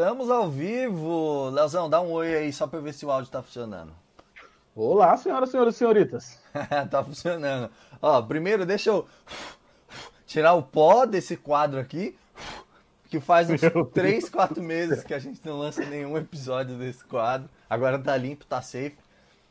Estamos ao vivo. Leozão, dá um oi aí só para ver se o áudio tá funcionando. Olá, senhoras, senhores e senhoritas. tá funcionando. Ó, primeiro deixa eu tirar o pó desse quadro aqui, que faz uns 3, 4 meses que a gente não lança nenhum episódio desse quadro. Agora tá limpo, tá safe.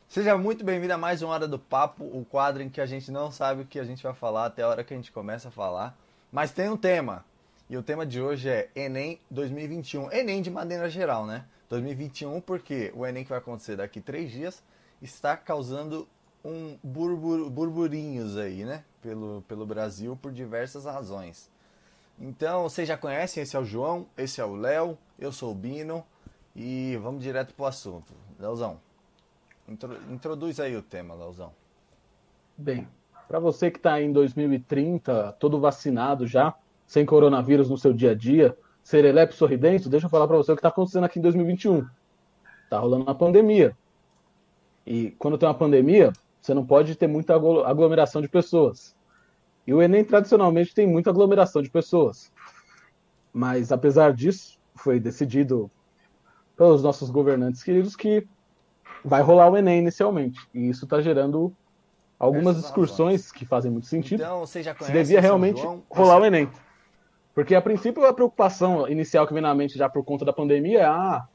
Seja muito bem-vindo a mais uma Hora do Papo, o quadro em que a gente não sabe o que a gente vai falar até a hora que a gente começa a falar. Mas tem um tema. E o tema de hoje é Enem 2021. Enem de maneira geral, né? 2021 porque o Enem que vai acontecer daqui três dias está causando um burbur, burburinhos aí, né? Pelo, pelo Brasil por diversas razões. Então, vocês já conhecem, esse é o João, esse é o Léo, eu sou o Bino e vamos direto pro assunto. Leozão, intro, introduz aí o tema, Leozão. Bem, para você que está em 2030, todo vacinado já, sem coronavírus no seu dia a dia, serelepe sorridente, deixa eu falar para você o que está acontecendo aqui em 2021. Está rolando uma pandemia. E quando tem uma pandemia, você não pode ter muita aglomeração de pessoas. E o Enem tradicionalmente tem muita aglomeração de pessoas. Mas apesar disso, foi decidido pelos nossos governantes queridos que vai rolar o Enem inicialmente. E isso está gerando algumas excursões que fazem muito sentido. Então, você já conhece se devia realmente João, rolar você... o Enem. Porque a princípio a preocupação inicial que vem na mente já por conta da pandemia é ah,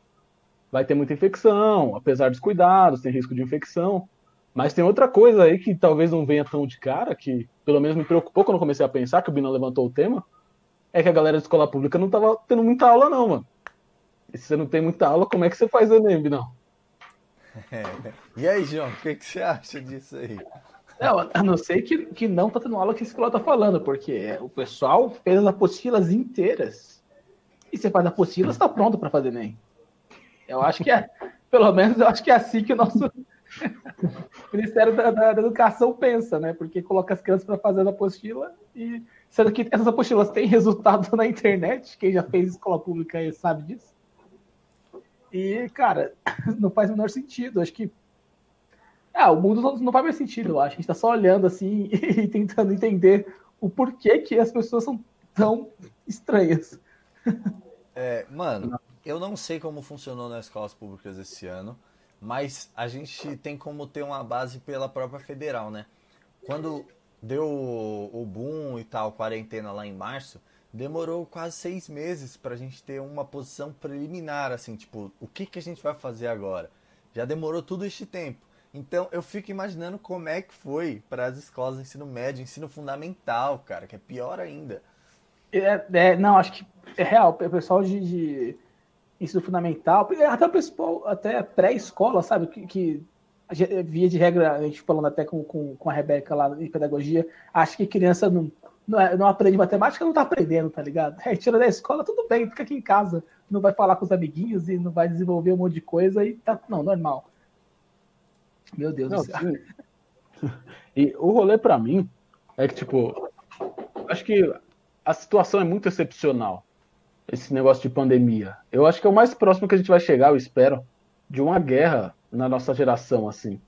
vai ter muita infecção, apesar dos cuidados, tem risco de infecção. Mas tem outra coisa aí que talvez não venha tão de cara, que pelo menos me preocupou quando comecei a pensar, que o Bino levantou o tema, é que a galera de escola pública não tava tendo muita aula, não, mano. E se você não tem muita aula, como é que você faz Enem, Binão? É. E aí, João, o que, que você acha disso aí? Não, a não ser que, que não tá tendo aula que esse escola tá falando, porque o pessoal fez as apostilas inteiras. E você faz apostilas, está pronto para fazer nem. Eu acho que é, pelo menos eu acho que é assim que o nosso Ministério da, da, da, Educação pensa, né? Porque coloca as crianças para fazer a apostila e sendo que essas apostilas têm resultado na internet, quem já fez escola pública aí sabe disso. E, cara, não faz o menor sentido. Acho que ah, o mundo não, faz mais sentido, eu acho. A gente tá só olhando assim e tentando entender o porquê que as pessoas são tão estranhas. É, mano, eu não sei como funcionou nas escolas públicas esse ano, mas a gente tem como ter uma base pela própria federal, né? Quando deu o boom e tal, quarentena lá em março, demorou quase seis meses para a gente ter uma posição preliminar, assim, tipo, o que, que a gente vai fazer agora? Já demorou tudo este tempo. Então eu fico imaginando como é que foi para as escolas de ensino médio, ensino fundamental, cara, que é pior ainda. É, é não, acho que é real. O pessoal de, de ensino fundamental, até o pessoal, até pré-escola, sabe? Que, que via de regra, a gente falando até com, com, com a Rebeca lá em pedagogia, acho que criança não, não, é, não aprende matemática, não tá aprendendo, tá ligado? É, tira da escola, tudo bem, fica aqui em casa, não vai falar com os amiguinhos e não vai desenvolver um monte de coisa e tá, não, normal. Meu Deus Não, do céu. Sim. E o rolê para mim é que, tipo, acho que a situação é muito excepcional. Esse negócio de pandemia. Eu acho que é o mais próximo que a gente vai chegar, eu espero, de uma guerra na nossa geração, assim.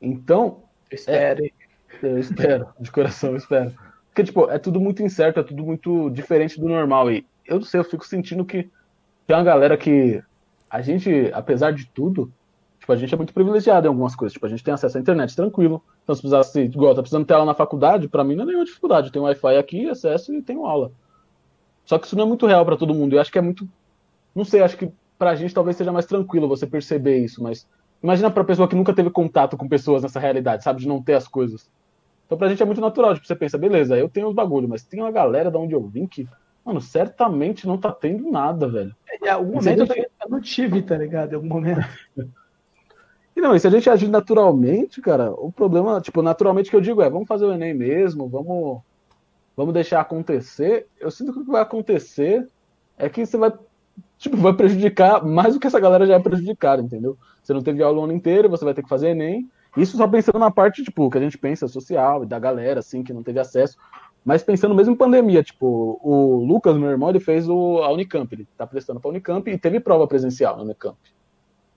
Então. Espere. É, eu espero, de coração, eu espero. Porque, tipo, é tudo muito incerto, é tudo muito diferente do normal. E eu não sei, eu fico sentindo que tem uma galera que a gente, apesar de tudo, Tipo, a gente é muito privilegiado em algumas coisas. Tipo, a gente tem acesso à internet tranquilo. Então, se precisasse, igual, tá precisando ter aula na faculdade, para mim não é nenhuma dificuldade. Eu tenho Wi-Fi aqui, acesso e tenho aula. Só que isso não é muito real para todo mundo. Eu acho que é muito. Não sei, acho que pra gente talvez seja mais tranquilo você perceber isso, mas imagina pra pessoa que nunca teve contato com pessoas nessa realidade, sabe? De não ter as coisas. Então pra gente é muito natural, tipo, você pensa, beleza, eu tenho os bagulho, mas tem uma galera da onde eu vim que, mano, certamente não tá tendo nada, velho. Em algum momento eu, eu não tive, tá ligado? Em algum momento. E não, e se a gente agir naturalmente, cara, o problema, tipo, naturalmente que eu digo é, vamos fazer o Enem mesmo, vamos, vamos deixar acontecer. Eu sinto que o que vai acontecer é que você vai, tipo, vai prejudicar mais do que essa galera já é prejudicada, entendeu? Você não teve aula o ano inteiro, você vai ter que fazer Enem. Isso só pensando na parte, tipo, que a gente pensa social e da galera, assim, que não teve acesso. Mas pensando mesmo em pandemia, tipo, o Lucas, meu irmão, ele fez o, a Unicamp, ele tá prestando pra Unicamp e teve prova presencial na Unicamp.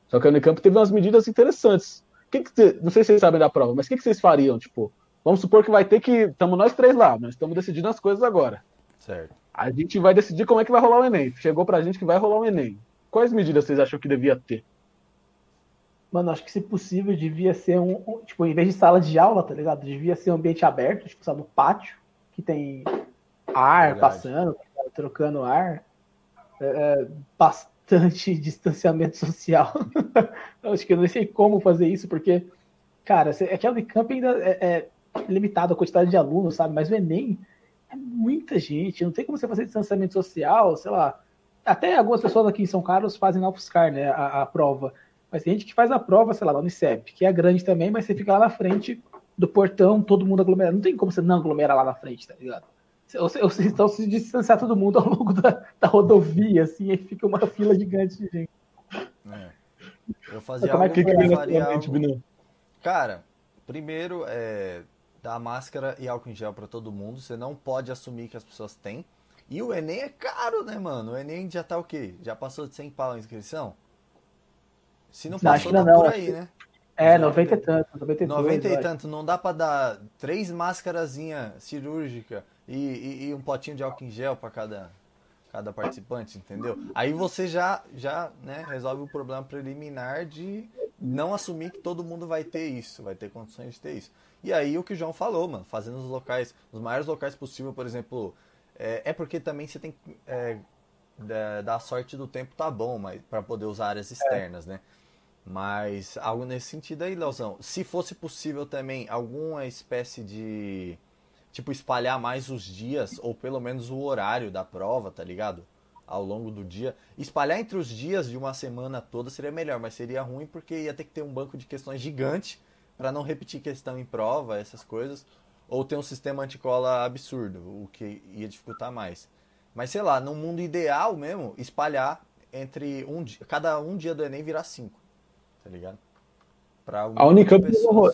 Só que a Unicamp teve umas medidas interessantes. Que que, não sei se vocês sabem da prova, mas o que, que vocês fariam? Tipo, vamos supor que vai ter que. Estamos nós três lá, nós estamos decidindo as coisas agora. Certo. A gente vai decidir como é que vai rolar o Enem. Chegou pra gente que vai rolar o Enem. Quais medidas vocês acham que devia ter? Mano, acho que se possível devia ser um, um, tipo, em vez de sala de aula, tá ligado? Devia ser um ambiente aberto, tipo, sabe, no pátio, que tem ar Verdade. passando, trocando ar. É, é bastante distanciamento social. acho que eu não sei como fazer isso, porque, cara, é que a Unicamp ainda é, é limitado a quantidade de alunos, sabe? Mas o Enem é muita gente, não tem como você fazer distanciamento social, sei lá. Até algumas pessoas aqui em São Carlos fazem na UFSCar, né, a, a prova. Mas tem gente que faz a prova, sei lá, na Unicep, que é grande também, mas você fica lá na frente do portão, todo mundo aglomerado. Não tem como você não aglomerar lá na frente, tá ligado? Vocês estão se distanciar todo mundo ao longo da, da rodovia, assim, aí fica uma fila gigante de gente. É. Eu fazia como é que, que eu faria algo... Cara, primeiro, é, dar máscara e álcool em gel para todo mundo. Você não pode assumir que as pessoas têm. E o Enem é caro, né, mano? O Enem já tá o quê? Já passou de 100 pau a inscrição? Se não passou, não, tá não, por aí, né? É, 90 e tanto. 92, 90 e tanto. Não dá pra dar três máscarazinha cirúrgica e, e, e, um potinho de álcool em gel para cada, cada participante, entendeu? Aí você já, já né, resolve o problema preliminar de não assumir que todo mundo vai ter isso, vai ter condições de ter isso. E aí o que o João falou, mano, fazendo os locais, os maiores locais possível, por exemplo, é, é porque também você tem que é, dar sorte do tempo tá bom, mas para poder usar áreas externas, é. né? Mas algo nesse sentido aí, Leozão. Se fosse possível também alguma espécie de tipo espalhar mais os dias ou pelo menos o horário da prova, tá ligado? Ao longo do dia, espalhar entre os dias de uma semana toda seria melhor, mas seria ruim porque ia ter que ter um banco de questões gigante para não repetir questão em prova, essas coisas, ou ter um sistema anticola absurdo, o que ia dificultar mais. Mas sei lá, no mundo ideal mesmo, espalhar entre um dia, cada um dia do Enem virar cinco, tá ligado? Pra a Unicamp,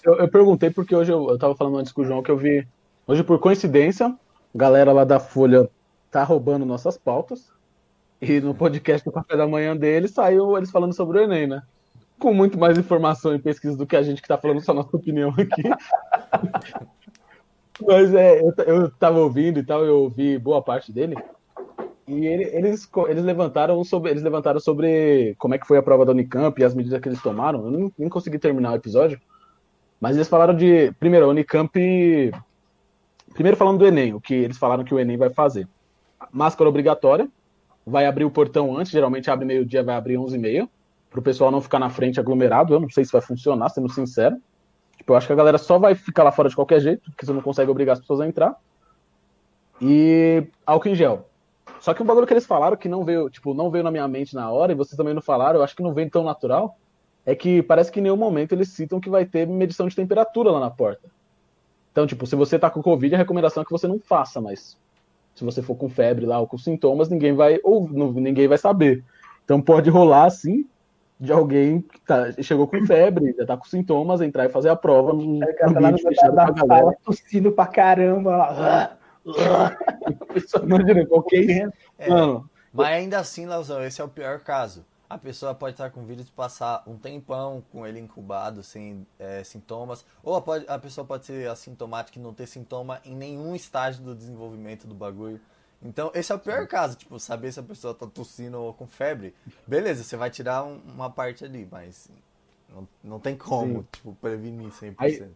eu, eu, perguntei porque hoje eu, eu tava falando antes com o João que eu vi, hoje por coincidência, a galera lá da Folha tá roubando nossas pautas, e no podcast do café da manhã dele saiu eles falando sobre o Enem, né? com muito mais informação e pesquisa do que a gente que está falando só nossa opinião aqui. Mas é, eu, eu tava ouvindo e tal, eu ouvi boa parte dele. E ele, eles, eles, levantaram sobre, eles levantaram sobre como é que foi a prova da Unicamp e as medidas que eles tomaram. Eu nem, nem consegui terminar o episódio. Mas eles falaram de. Primeiro, a Unicamp. Primeiro falando do Enem, o que eles falaram que o Enem vai fazer. Máscara obrigatória. Vai abrir o portão antes, geralmente abre meio-dia, vai abrir 11h30 para o pessoal não ficar na frente aglomerado. Eu não sei se vai funcionar, sendo sincero. Tipo, eu acho que a galera só vai ficar lá fora de qualquer jeito, porque você não consegue obrigar as pessoas a entrar. E álcool em gel. Só que um bagulho que eles falaram que não veio, tipo, não veio na minha mente na hora, e vocês também não falaram, eu acho que não veio tão natural, é que parece que em nenhum momento eles citam que vai ter medição de temperatura lá na porta. Então, tipo, se você tá com Covid, a recomendação é que você não faça, mas se você for com febre lá ou com sintomas, ninguém vai ou ninguém vai saber. Então pode rolar assim, de alguém que tá, chegou com febre, já tá com sintomas, entrar e fazer a prova no é, ambiente fechado da, pra galera. tossindo pra caramba lá. Imagina, qualquer... É, Mano, mas ainda assim, Lauzão, esse é o pior caso. A pessoa pode estar com vírus e passar um tempão com ele incubado, sem é, sintomas. Ou a, pode, a pessoa pode ser assintomática e não ter sintoma em nenhum estágio do desenvolvimento do bagulho. Então, esse é o pior caso, tipo, saber se a pessoa tá tossindo ou com febre. Beleza, você vai tirar um, uma parte ali, mas não, não tem como, Sim. tipo, prevenir 100%. Aí,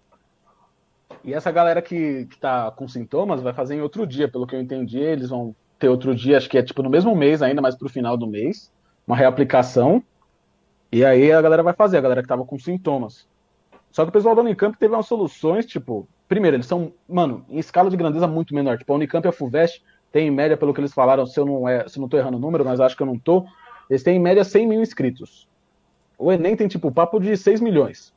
e essa galera que, que tá com sintomas vai fazer em outro dia, pelo que eu entendi, eles vão ter outro dia, acho que é tipo no mesmo mês ainda, mas pro final do mês, uma reaplicação. E aí a galera vai fazer, a galera que tava com sintomas. Só que o pessoal da Unicamp teve umas soluções, tipo, primeiro, eles são, mano, em escala de grandeza muito menor. Tipo, a Unicamp e a FUVEST tem em média, pelo que eles falaram, se eu não, é, se eu não tô errando o número, mas acho que eu não tô, eles têm em média 100 mil inscritos. O Enem tem, tipo, papo de 6 milhões.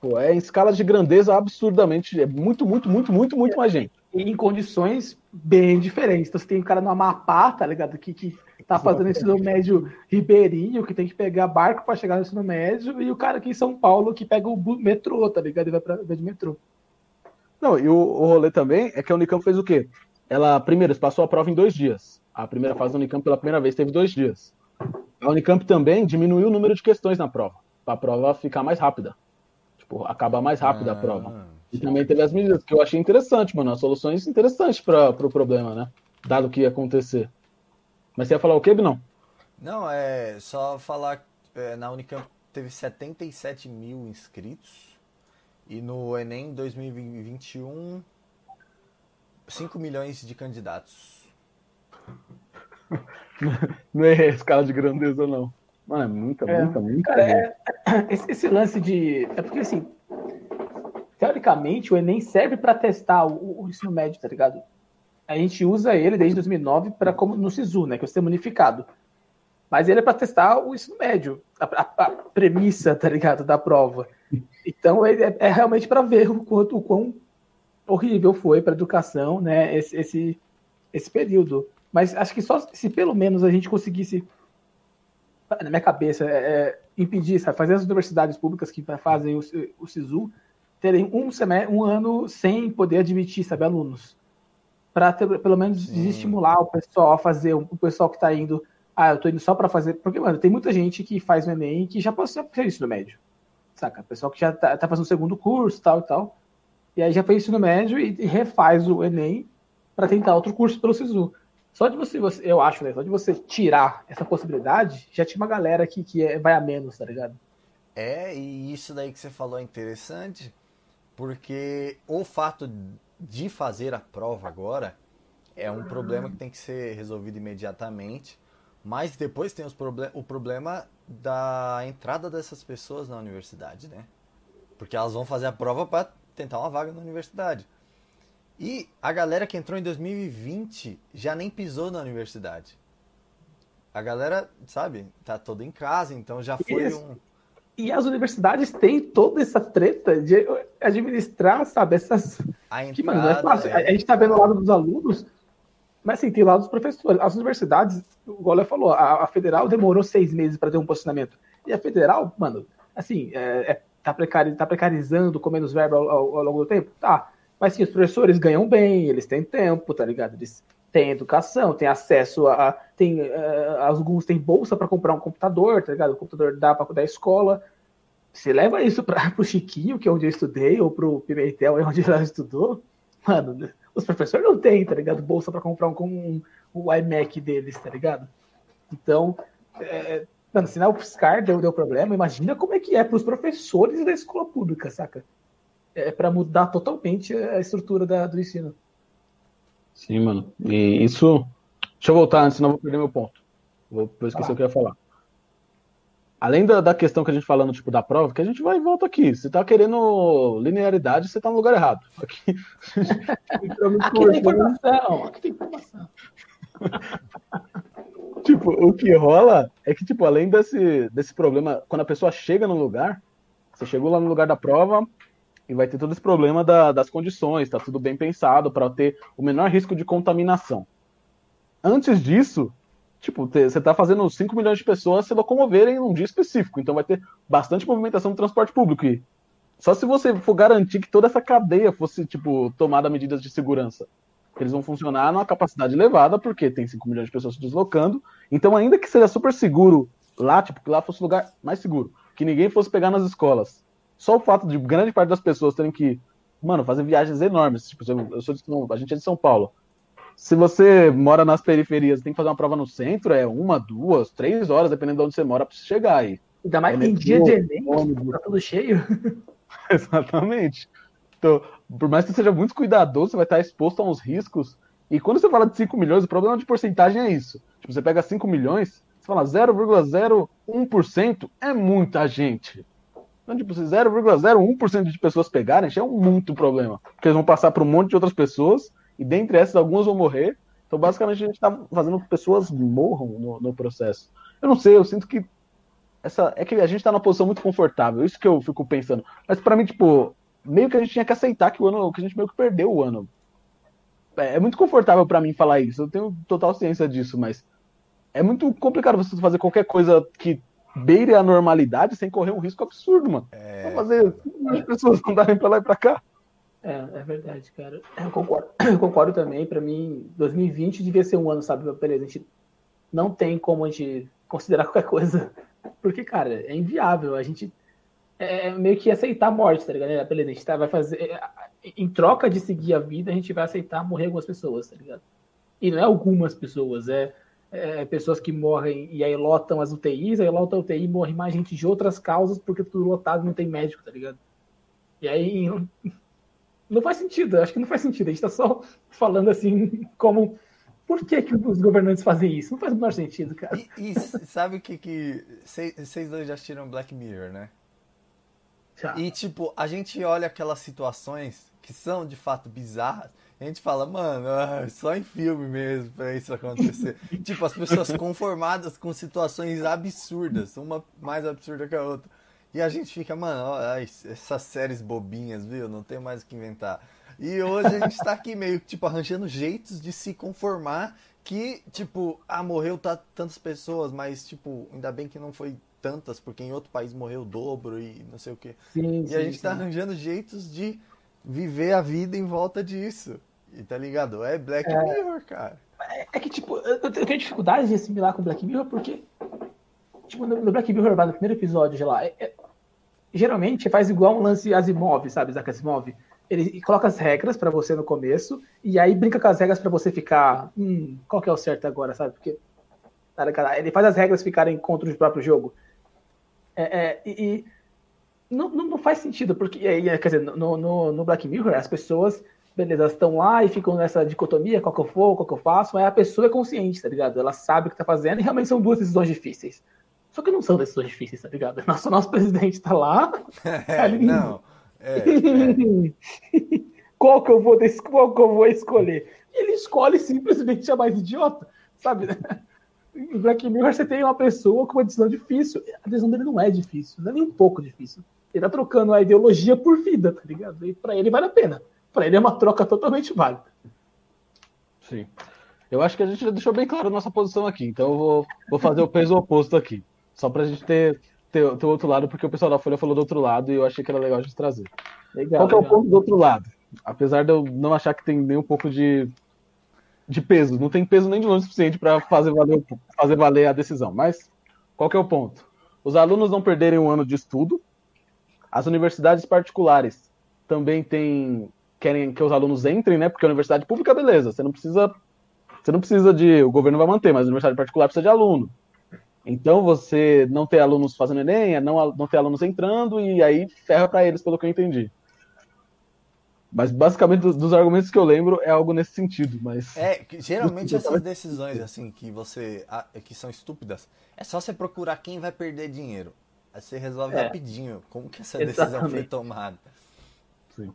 Pô, é em escala de grandeza absurdamente, é muito, muito, muito, muito, muito mais gente. E em condições bem diferentes. Então você tem um cara no Amapá, tá ligado? Que, que tá fazendo ensino médio ribeirinho, que tem que pegar barco para chegar no ensino médio, e o cara aqui em São Paulo que pega o metrô, tá ligado? E vai pra vai de metrô. Não, e o, o rolê também é que a Unicamp fez o quê? ela, primeiro, passou a prova em dois dias. A primeira fase da Unicamp, pela primeira vez, teve dois dias. A Unicamp também diminuiu o número de questões na prova, para a prova ficar mais rápida. Tipo, acabar mais rápida ah, a prova. E também teve as medidas, que eu achei interessante, mano. As soluções interessantes para o pro problema, né? dado o que ia acontecer. Mas você ia falar o quê, não? Não, é só falar é, na Unicamp teve 77 mil inscritos e no Enem 2021 5 milhões de candidatos. Não é escala de grandeza, não. Mano, é muita, é, muita, muita. Cara, é, esse, esse, lance de. É porque assim. Teoricamente, o Enem serve para testar o, o, ensino médio, tá ligado? A gente usa ele desde 2009 para como no SISU, né? Que é o sistema unificado. Mas ele é para testar o ensino médio, a, a, a, premissa, tá ligado, da prova. Então é, é realmente para ver o quanto o quão horrível foi para a educação, né? Esse, esse, esse período. Mas acho que só se pelo menos a gente conseguisse na minha cabeça, é, é, impedir, sabe, fazer as universidades públicas que fazem o, o SISU terem um, semestre, um ano sem poder admitir, sabe, alunos. Para pelo menos Sim. desestimular o pessoal a fazer, o pessoal que está indo, ah, eu estou indo só para fazer. Porque, mano, tem muita gente que faz o Enem que já passou por isso no médio. Saca? Pessoal que já está tá fazendo o segundo curso, tal e tal. E aí já fez isso no médio e, e refaz o Enem para tentar outro curso pelo SISU. Só de você, você, eu acho, né? Só de você tirar essa possibilidade, já tinha uma galera que, que é, vai a menos, tá ligado? É, e isso daí que você falou é interessante, porque o fato de fazer a prova agora é um problema que tem que ser resolvido imediatamente, mas depois tem proble o problema da entrada dessas pessoas na universidade, né? Porque elas vão fazer a prova para tentar uma vaga na universidade. E a galera que entrou em 2020 já nem pisou na universidade. A galera, sabe, tá toda em casa, então já foi Isso. um. E as universidades têm toda essa treta de administrar, sabe, essas. Entrada, que, mano, é fácil. É. A gente tá vendo o lado dos alunos, mas assim, tem o lado dos professores. As universidades, o Gola falou, a, a, federal demorou seis meses para ter um posicionamento. E a federal, mano, assim, é, é, tá, precari, tá precarizando com menos verba ao, ao, ao longo do tempo? Tá. Mas sim, os professores ganham bem, eles têm tempo, tá ligado? Eles têm educação, têm acesso a. Tem, uh, alguns têm bolsa para comprar um computador, tá ligado? O computador dá para da escola. Você leva isso para o Chiquinho, que é onde eu estudei, ou para o Pimentel, é onde ele estudou. Mano, os professores não têm, tá ligado? Bolsa para comprar um, um, um, iMac deles, tá ligado? Então, é, mano, se na UFSCar deu, deu problema, imagina como é que é para os professores da escola pública, saca? é para mudar totalmente a estrutura da, do ensino. Sim, mano. E isso. Deixa eu voltar antes, senão eu vou perder meu ponto. Vou, vou esquecer ah. o que eu ia falar. Além da, da questão que a gente falando, tipo, da prova, que a gente vai e volta aqui. Você tá querendo linearidade, você tá no lugar errado. Aqui, aqui tem informação. Aqui tem informação. tipo, o que rola é que, tipo, além desse, desse problema, quando a pessoa chega no lugar, você chegou lá no lugar da prova, e vai ter todo esse problema da, das condições, tá tudo bem pensado para ter o menor risco de contaminação. Antes disso, tipo, você tá fazendo 5 milhões de pessoas se locomoverem num dia específico, então vai ter bastante movimentação no transporte público. E só se você for garantir que toda essa cadeia fosse, tipo, tomada medidas de segurança. Eles vão funcionar numa capacidade elevada, porque tem 5 milhões de pessoas se deslocando. Então, ainda que seja super seguro lá, tipo, que lá fosse o lugar mais seguro, que ninguém fosse pegar nas escolas, só o fato de grande parte das pessoas terem que, mano, fazer viagens enormes. Tipo, eu sou de, a gente é de São Paulo. Se você mora nas periferias tem que fazer uma prova no centro, é uma, duas, três horas, dependendo de onde você mora, pra você chegar aí. Ainda mais em dia de Enem, tá tudo cheio. Exatamente. Então, por mais que você seja muito cuidadoso, você vai estar exposto a uns riscos. E quando você fala de 5 milhões, o problema de porcentagem é isso. Tipo, você pega 5 milhões, você fala 0,01% é muita gente. Então, tipo, se 0,01% de pessoas pegarem, já é um muito problema. Porque eles vão passar para um monte de outras pessoas, e dentre essas, algumas vão morrer. Então, basicamente, a gente está fazendo que pessoas morram no, no, processo. Eu não sei, eu sinto que. Essa, é que a gente está numa posição muito confortável, isso que eu fico pensando. Mas para mim, tipo, meio que a gente tinha que aceitar que o ano, que a gente meio que perdeu o ano. É, é muito confortável para mim falar isso, eu tenho total ciência disso, mas é muito complicado você fazer qualquer coisa que beire a normalidade sem correr um risco absurdo, mano. É... Vamos fazer as pessoas andarem pra lá e pra cá. É, é verdade, cara. Eu concordo, eu concordo também. Para mim, 2020 devia ser um ano, sabe? Beleza, a gente não tem como a gente considerar qualquer coisa. Porque, cara, é inviável. A gente é, é meio que aceitar a morte, tá ligado? É, beleza, a gente tá, vai fazer. Em troca de seguir a vida, a gente vai aceitar morrer algumas pessoas, tá ligado? E não é algumas pessoas, é, é pessoas que morrem e aí lotam as UTIs, aí lotam a UTI e morre mais gente de outras causas porque tudo lotado não tem médico, tá ligado? E aí não, não faz sentido, acho que não faz sentido. A gente tá só falando assim como por que, que os governantes fazem isso? Não faz o menor sentido, cara. E, e sabe o que que. Vocês dois já assistiram Black Mirror, né? Já. E, tipo, a gente olha aquelas situações que são de fato bizarras. A gente fala, mano, ah, só em filme mesmo pra isso acontecer. tipo, as pessoas conformadas com situações absurdas, uma mais absurda que a outra. E a gente fica, mano, ó, essas séries bobinhas, viu? Não tem mais o que inventar. E hoje a gente tá aqui meio, tipo, arranjando jeitos de se conformar que, tipo, ah, morreu tantas pessoas, mas, tipo, ainda bem que não foi tantas, porque em outro país morreu o dobro e não sei o quê. Sim, e sim, a gente tá sim. tá arranjando jeitos de viver a vida em volta disso. E tá ligado? É Black é... Mirror, cara. É, é que, tipo, eu tenho dificuldade de assimilar com Black Mirror porque, tipo, no Black Mirror, no primeiro episódio de lá, é, é, geralmente faz igual um lance Asimov, sabe, Isaac Asimov? ele coloca as regras para você no começo e aí brinca com as regras para você ficar, hum, qual que é o certo agora, sabe? Porque ele faz as regras ficarem contra o próprio jogo. É, é, e, não, não, faz sentido, porque, quer dizer, no, no, no Black Mirror, as pessoas, beleza, estão lá e ficam nessa dicotomia, qual que eu for, qual que eu faço, mas a pessoa é consciente, tá ligado? Ela sabe o que tá fazendo e realmente são duas decisões difíceis. Só que não são decisões difíceis, tá ligado? Nosso, nosso presidente tá lá. É, não. É, é. qual, que eu vou, qual que eu vou escolher? E ele escolhe simplesmente a mais idiota, sabe? Em Black Mirror você tem uma pessoa com uma decisão difícil. A decisão dele não é difícil, não é nem um pouco difícil. Ele tá trocando a ideologia por vida, tá ligado? E pra ele vale a pena. Pra ele é uma troca totalmente válida. Sim. Eu acho que a gente já deixou bem claro a nossa posição aqui, então eu vou, vou fazer o peso oposto aqui. Só pra gente ter ter, ter outro lado, porque o pessoal da Folha falou do outro lado e eu achei que era legal de trazer. Legal, Qual que é o ponto do outro lado? Apesar de eu não achar que tem nem um pouco de, de peso, não tem peso nem de longe suficiente para fazer valer, fazer valer a decisão. Mas qual que é o ponto? Os alunos não perderem um ano de estudo, as universidades particulares também têm querem que os alunos entrem, né? Porque a universidade pública, beleza, você não precisa você não precisa de o governo vai manter, mas a universidade particular precisa de aluno. Então você não ter alunos fazendo Enem, é não, não ter alunos entrando, e aí ferra para eles, pelo que eu entendi. Mas basicamente dos argumentos que eu lembro é algo nesse sentido, mas é geralmente essas decisões assim que você que são estúpidas é só você procurar quem vai perder dinheiro. Aí você resolve é. rapidinho como que essa Exatamente. decisão foi tomada. Sim.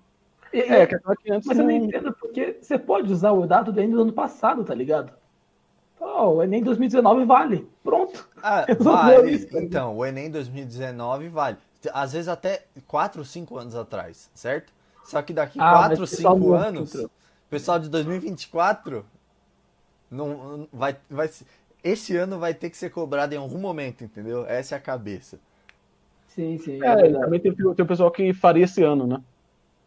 E, é, que antes mas não... eu não entendo porque você pode usar o dado do ano passado, tá ligado? Oh, o Enem 2019 vale. Pronto. Ah, vale. Então, o Enem 2019 vale. Às vezes até 4 ou 5 anos atrás, certo? Só que daqui ah, 4 ou 5 anos, o pessoal de 2024 não vai, vai esse ano vai ter que ser cobrado em algum momento, entendeu? Essa é a cabeça. Sim, sim. É, é também tem, tem o pessoal que faria esse ano, né?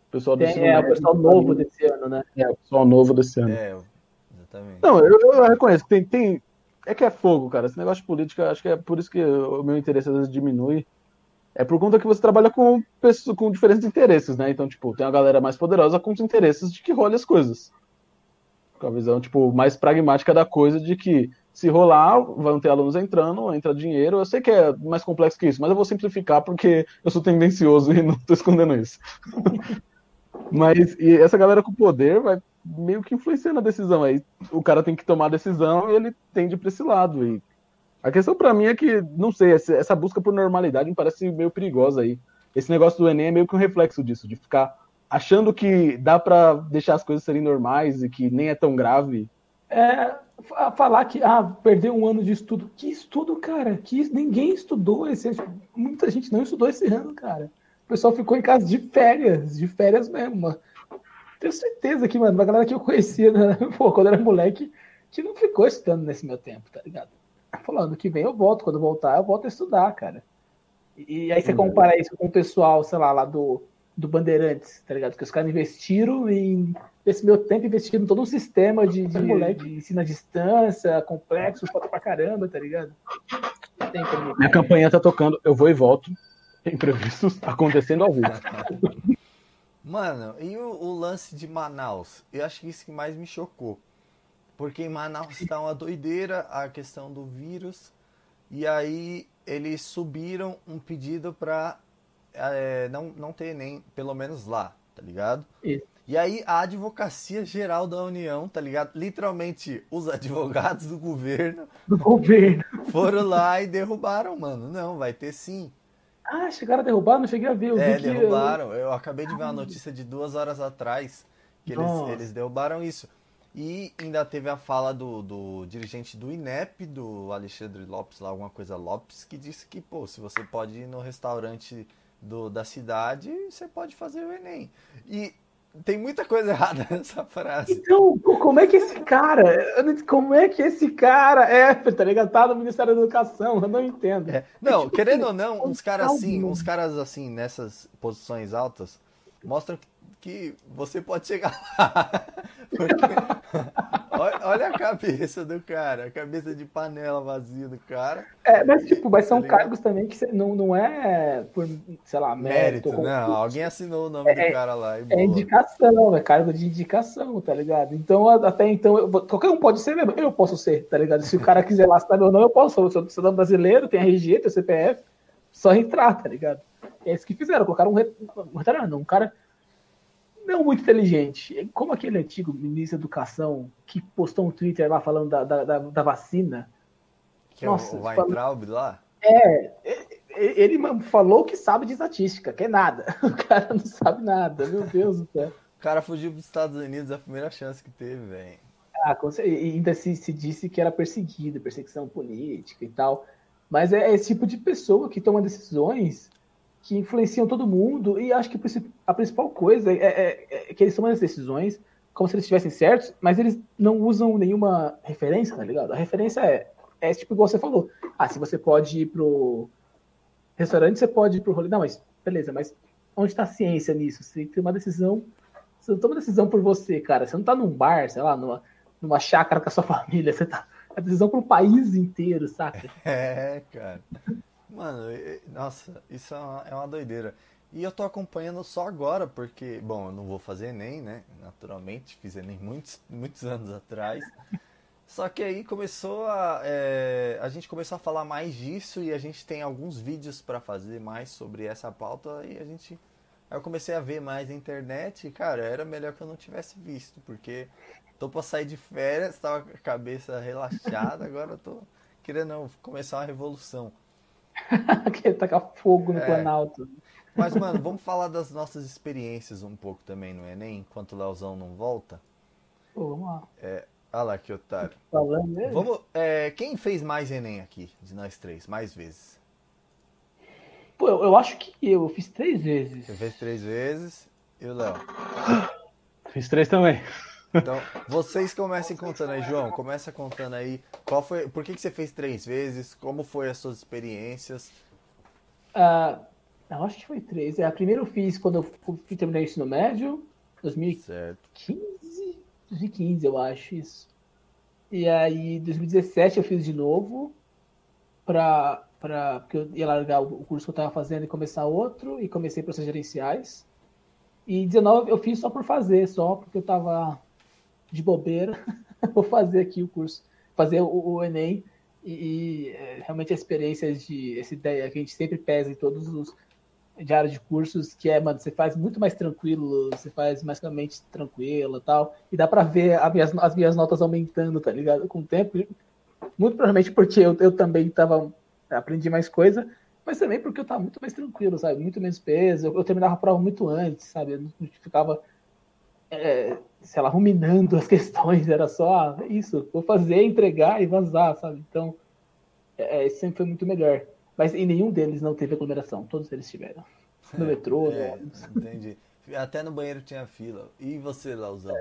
O pessoal desse é, é, o pessoal novo desse ano, né? É, o pessoal novo desse ano. É, Exatamente. Não, eu, eu reconheço que tem, tem. É que é fogo, cara. Esse negócio de política, acho que é por isso que o meu interesse às vezes diminui. É por conta que você trabalha com pessoas com diferentes interesses, né? Então, tipo, tem uma galera mais poderosa com os interesses de que role as coisas. Com a visão, tipo, mais pragmática da coisa de que se rolar, vão ter alunos entrando, entra dinheiro. Eu sei que é mais complexo que isso, mas eu vou simplificar porque eu sou tendencioso e não tô escondendo isso. mas essa galera com poder vai meio que influencia na decisão. Aí o cara tem que tomar a decisão e ele tende para esse lado. E a questão para mim é que, não sei, essa busca por normalidade me parece meio perigosa aí. Esse negócio do Enem é meio que um reflexo disso, de ficar achando que dá para deixar as coisas serem normais e que nem é tão grave. É, falar que ah, perdeu um ano de estudo. Que estudo, cara? Que ninguém estudou esse ano. Muita gente não estudou esse ano, cara. O pessoal ficou em casa de férias, de férias mesmo. Tenho certeza que, mano, uma galera que eu conhecia né, pô, quando era moleque, que não ficou estudando nesse meu tempo, tá ligado? Falando que vem eu volto, quando voltar eu volto a estudar, cara. E, aí você compara isso com o pessoal, sei lá, lá do, do Bandeirantes, tá ligado? Que os caras investiram em. Nesse meu tempo, investiram em todo um sistema de, de, moleque. de ensino à distância, complexo, foto pra caramba, tá ligado? Minha campanha tá tocando, eu vou e volto. Imprevistos acontecendo ao vivo. Mano, e o, o, lance de Manaus? Eu acho que isso que mais me chocou. porque em Manaus está uma doideira a questão do vírus. E aí eles subiram um pedido para é, não, não ter nem, pelo menos lá, tá ligado? Isso. E aí a Advocacia Geral da União, tá ligado? Literalmente os advogados do governo Do governo. foram lá e derrubaram, mano. Não, vai ter sim. Ah, chegaram a derrubar? Não cheguei a ver. Eu É, vi que derrubaram. Eu acabei de ver uma notícia de duas horas atrás que eles, eles derrubaram isso. E ainda teve a fala do, do dirigente do INEP, do Alexandre Lopes, lá, alguma coisa Lopes, que disse que, pô, se você pode ir no restaurante do, da cidade, você pode fazer o Enem. E tem muita coisa errada nessa frase. Então, co- como é que esse cara, como é que esse cara é, tá ligado? Tá no Ministério da Educação, eu não entendo. É, Não, tipo querendo assim, ou não, um uns caras assim, uns caras assim, nessas posições altas, mostram que, que você pode chegar lá. Porque- olha, a cabeça do cara, a cabeça de panela vazia do cara. É, mas tipo, mas são Tá cargos também que não, não é por, sei lá, mérito. Mérito, não, alguém assinou o nome do cara lá e É indicação, é cargo de indicação, tá ligado? Então, até então, eu- qualquer um pode ser mesmo, eu posso ser, tá ligado? Se o cara quiser lá saber ou não, eu posso. Eu sou cidadão brasileiro, tem RG, tem CPF, só entrar, tá ligado? É isso que fizeram, colocaram um, re- um retardado, um cara não muito inteligente, como aquele antigo ministro da Educação que postou um Twitter lá falando da, da, da, da vacina. Que Nossa, é o Weintraub lá. Ele mano, falou que sabe de estatística, que é nada. O cara não sabe nada, meu Deus do céu. O cara fugiu para os Estados Unidos a primeira chance que teve, velho. Ah, e ainda se, se disse que era perseguido, perseguição política e tal. Mas é esse tipo de pessoa que toma decisões que influenciam todo mundo. E acho que a principal coisa é, é- é que eles tomam as decisões como se eles estivessem certos, mas eles não usam nenhuma referência, tá ligado? A referência é, é tipo igual você falou. Ah, se você pode ir pro restaurante, você pode ir pro rolê. Não, mas beleza, mas onde está a ciência nisso? Você tem uma decisão. Você não toma decisão por você, cara. Você não tá num bar, sei lá, numa, numa chácara com a sua família. Você tá. É decisão pro país inteiro, saca? É, cara. Mano, nossa, isso é uma, é uma doideira. E eu tô acompanhando só agora, porque, bom, eu não vou fazer Enem, né? Naturalmente, fiz Enem muitos, muitos anos atrás. Só que aí começou a. é, a gente começou a falar mais disso e a gente tem alguns vídeos pra fazer mais sobre essa pauta e a gente. Aí eu comecei a ver mais na internet e, cara, era melhor que eu não tivesse visto, porque tô pra sair de férias, tava com a cabeça relaxada, agora eu tô querendo começar uma revolução. Quer tacar fogo no É. Planalto. Mas, mano, vamos falar das nossas experiências um pouco também no Enem, enquanto o Leozão não volta. Pô, vamos lá. Olha lá que otário. Falando mesmo. Vamos, é, quem fez mais Enem aqui, de nós três, mais vezes? Pô, eu, eu acho que eu, eu fiz três vezes. Você fez três vezes e o Léo. Fiz três também. Então, vocês comecem contando aí, João. Começa contando aí qual foi, por que, que você fez três vezes, como foi as suas experiências. Ah, eu acho que foi três. É, a primeira eu fiz quando eu fui terminar o ensino médio, 2015. Certo. 2015, eu acho isso. E aí, 2017 eu fiz de novo, pra, pra, porque eu ia largar o curso que eu tava fazendo e começar outro, e comecei processos gerenciais. E 19 eu fiz só por fazer, só porque eu tava de bobeira. Vou fazer aqui o curso, fazer o, o Enem. E, e, é, realmente a experiência de essa ideia que a gente sempre pesa em todos os diários de cursos, que é, mano, você faz muito mais tranquilo, você faz mais com a mente tranquila tal, e dá pra ver as minhas, as minhas notas aumentando, tá ligado? Com o tempo, muito provavelmente porque eu, eu também tava, aprendi mais coisa, mas também porque eu tava muito mais tranquilo, sabe? Muito menos peso, eu, eu terminava a prova muito antes, sabe? Eu não ficava, é, sei lá, ruminando as questões, era só ah, isso, vou fazer, entregar e vazar, sabe? Então, é, sempre foi muito melhor. Mas em nenhum deles não teve aglomeração, todos eles tiveram. No metrô, no É, ônibus. entendi. Até no banheiro tinha fila. E você, Leozão?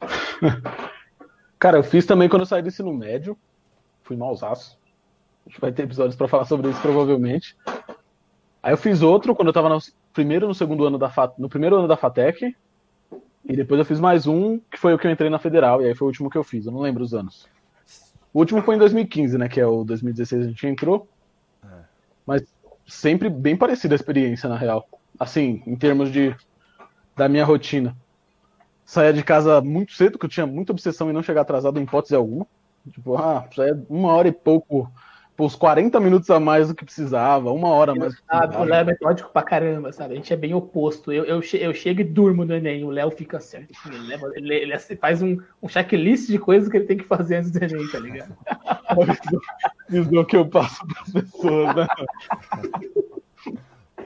Cara, eu fiz também quando eu saí do ensino médio. Fui mausaço. A gente vai ter episódios pra falar sobre isso provavelmente. Aí eu fiz outro quando eu tava no primeiro no segundo ano da no primeiro ano da Fatec. E depois eu fiz mais um, que foi o que eu entrei na Federal, e aí foi o último que eu fiz, eu não lembro os anos. O último foi em 2015, né, que é o 2016 a gente entrou. É. Mas sempre bem parecida a experiência, na real. Assim, em termos de da minha rotina. saía de casa muito cedo, porque eu tinha muita obsessão em não chegar atrasado em hipótese alguma. Tipo, ah, saía uma hora e pouco, por uns 40 minutos a mais do que precisava, uma hora mais. Ah, o Léo é metódico pra caramba, sabe? A gente é bem oposto. Eu, eu, eu chego e durmo no Enem, o Léo fica certo. Ele, leva, ele, ele faz um, um checklist de coisas que ele tem que fazer antes do Enem, tá ligado? Isso é o que eu passo pras pessoas, né?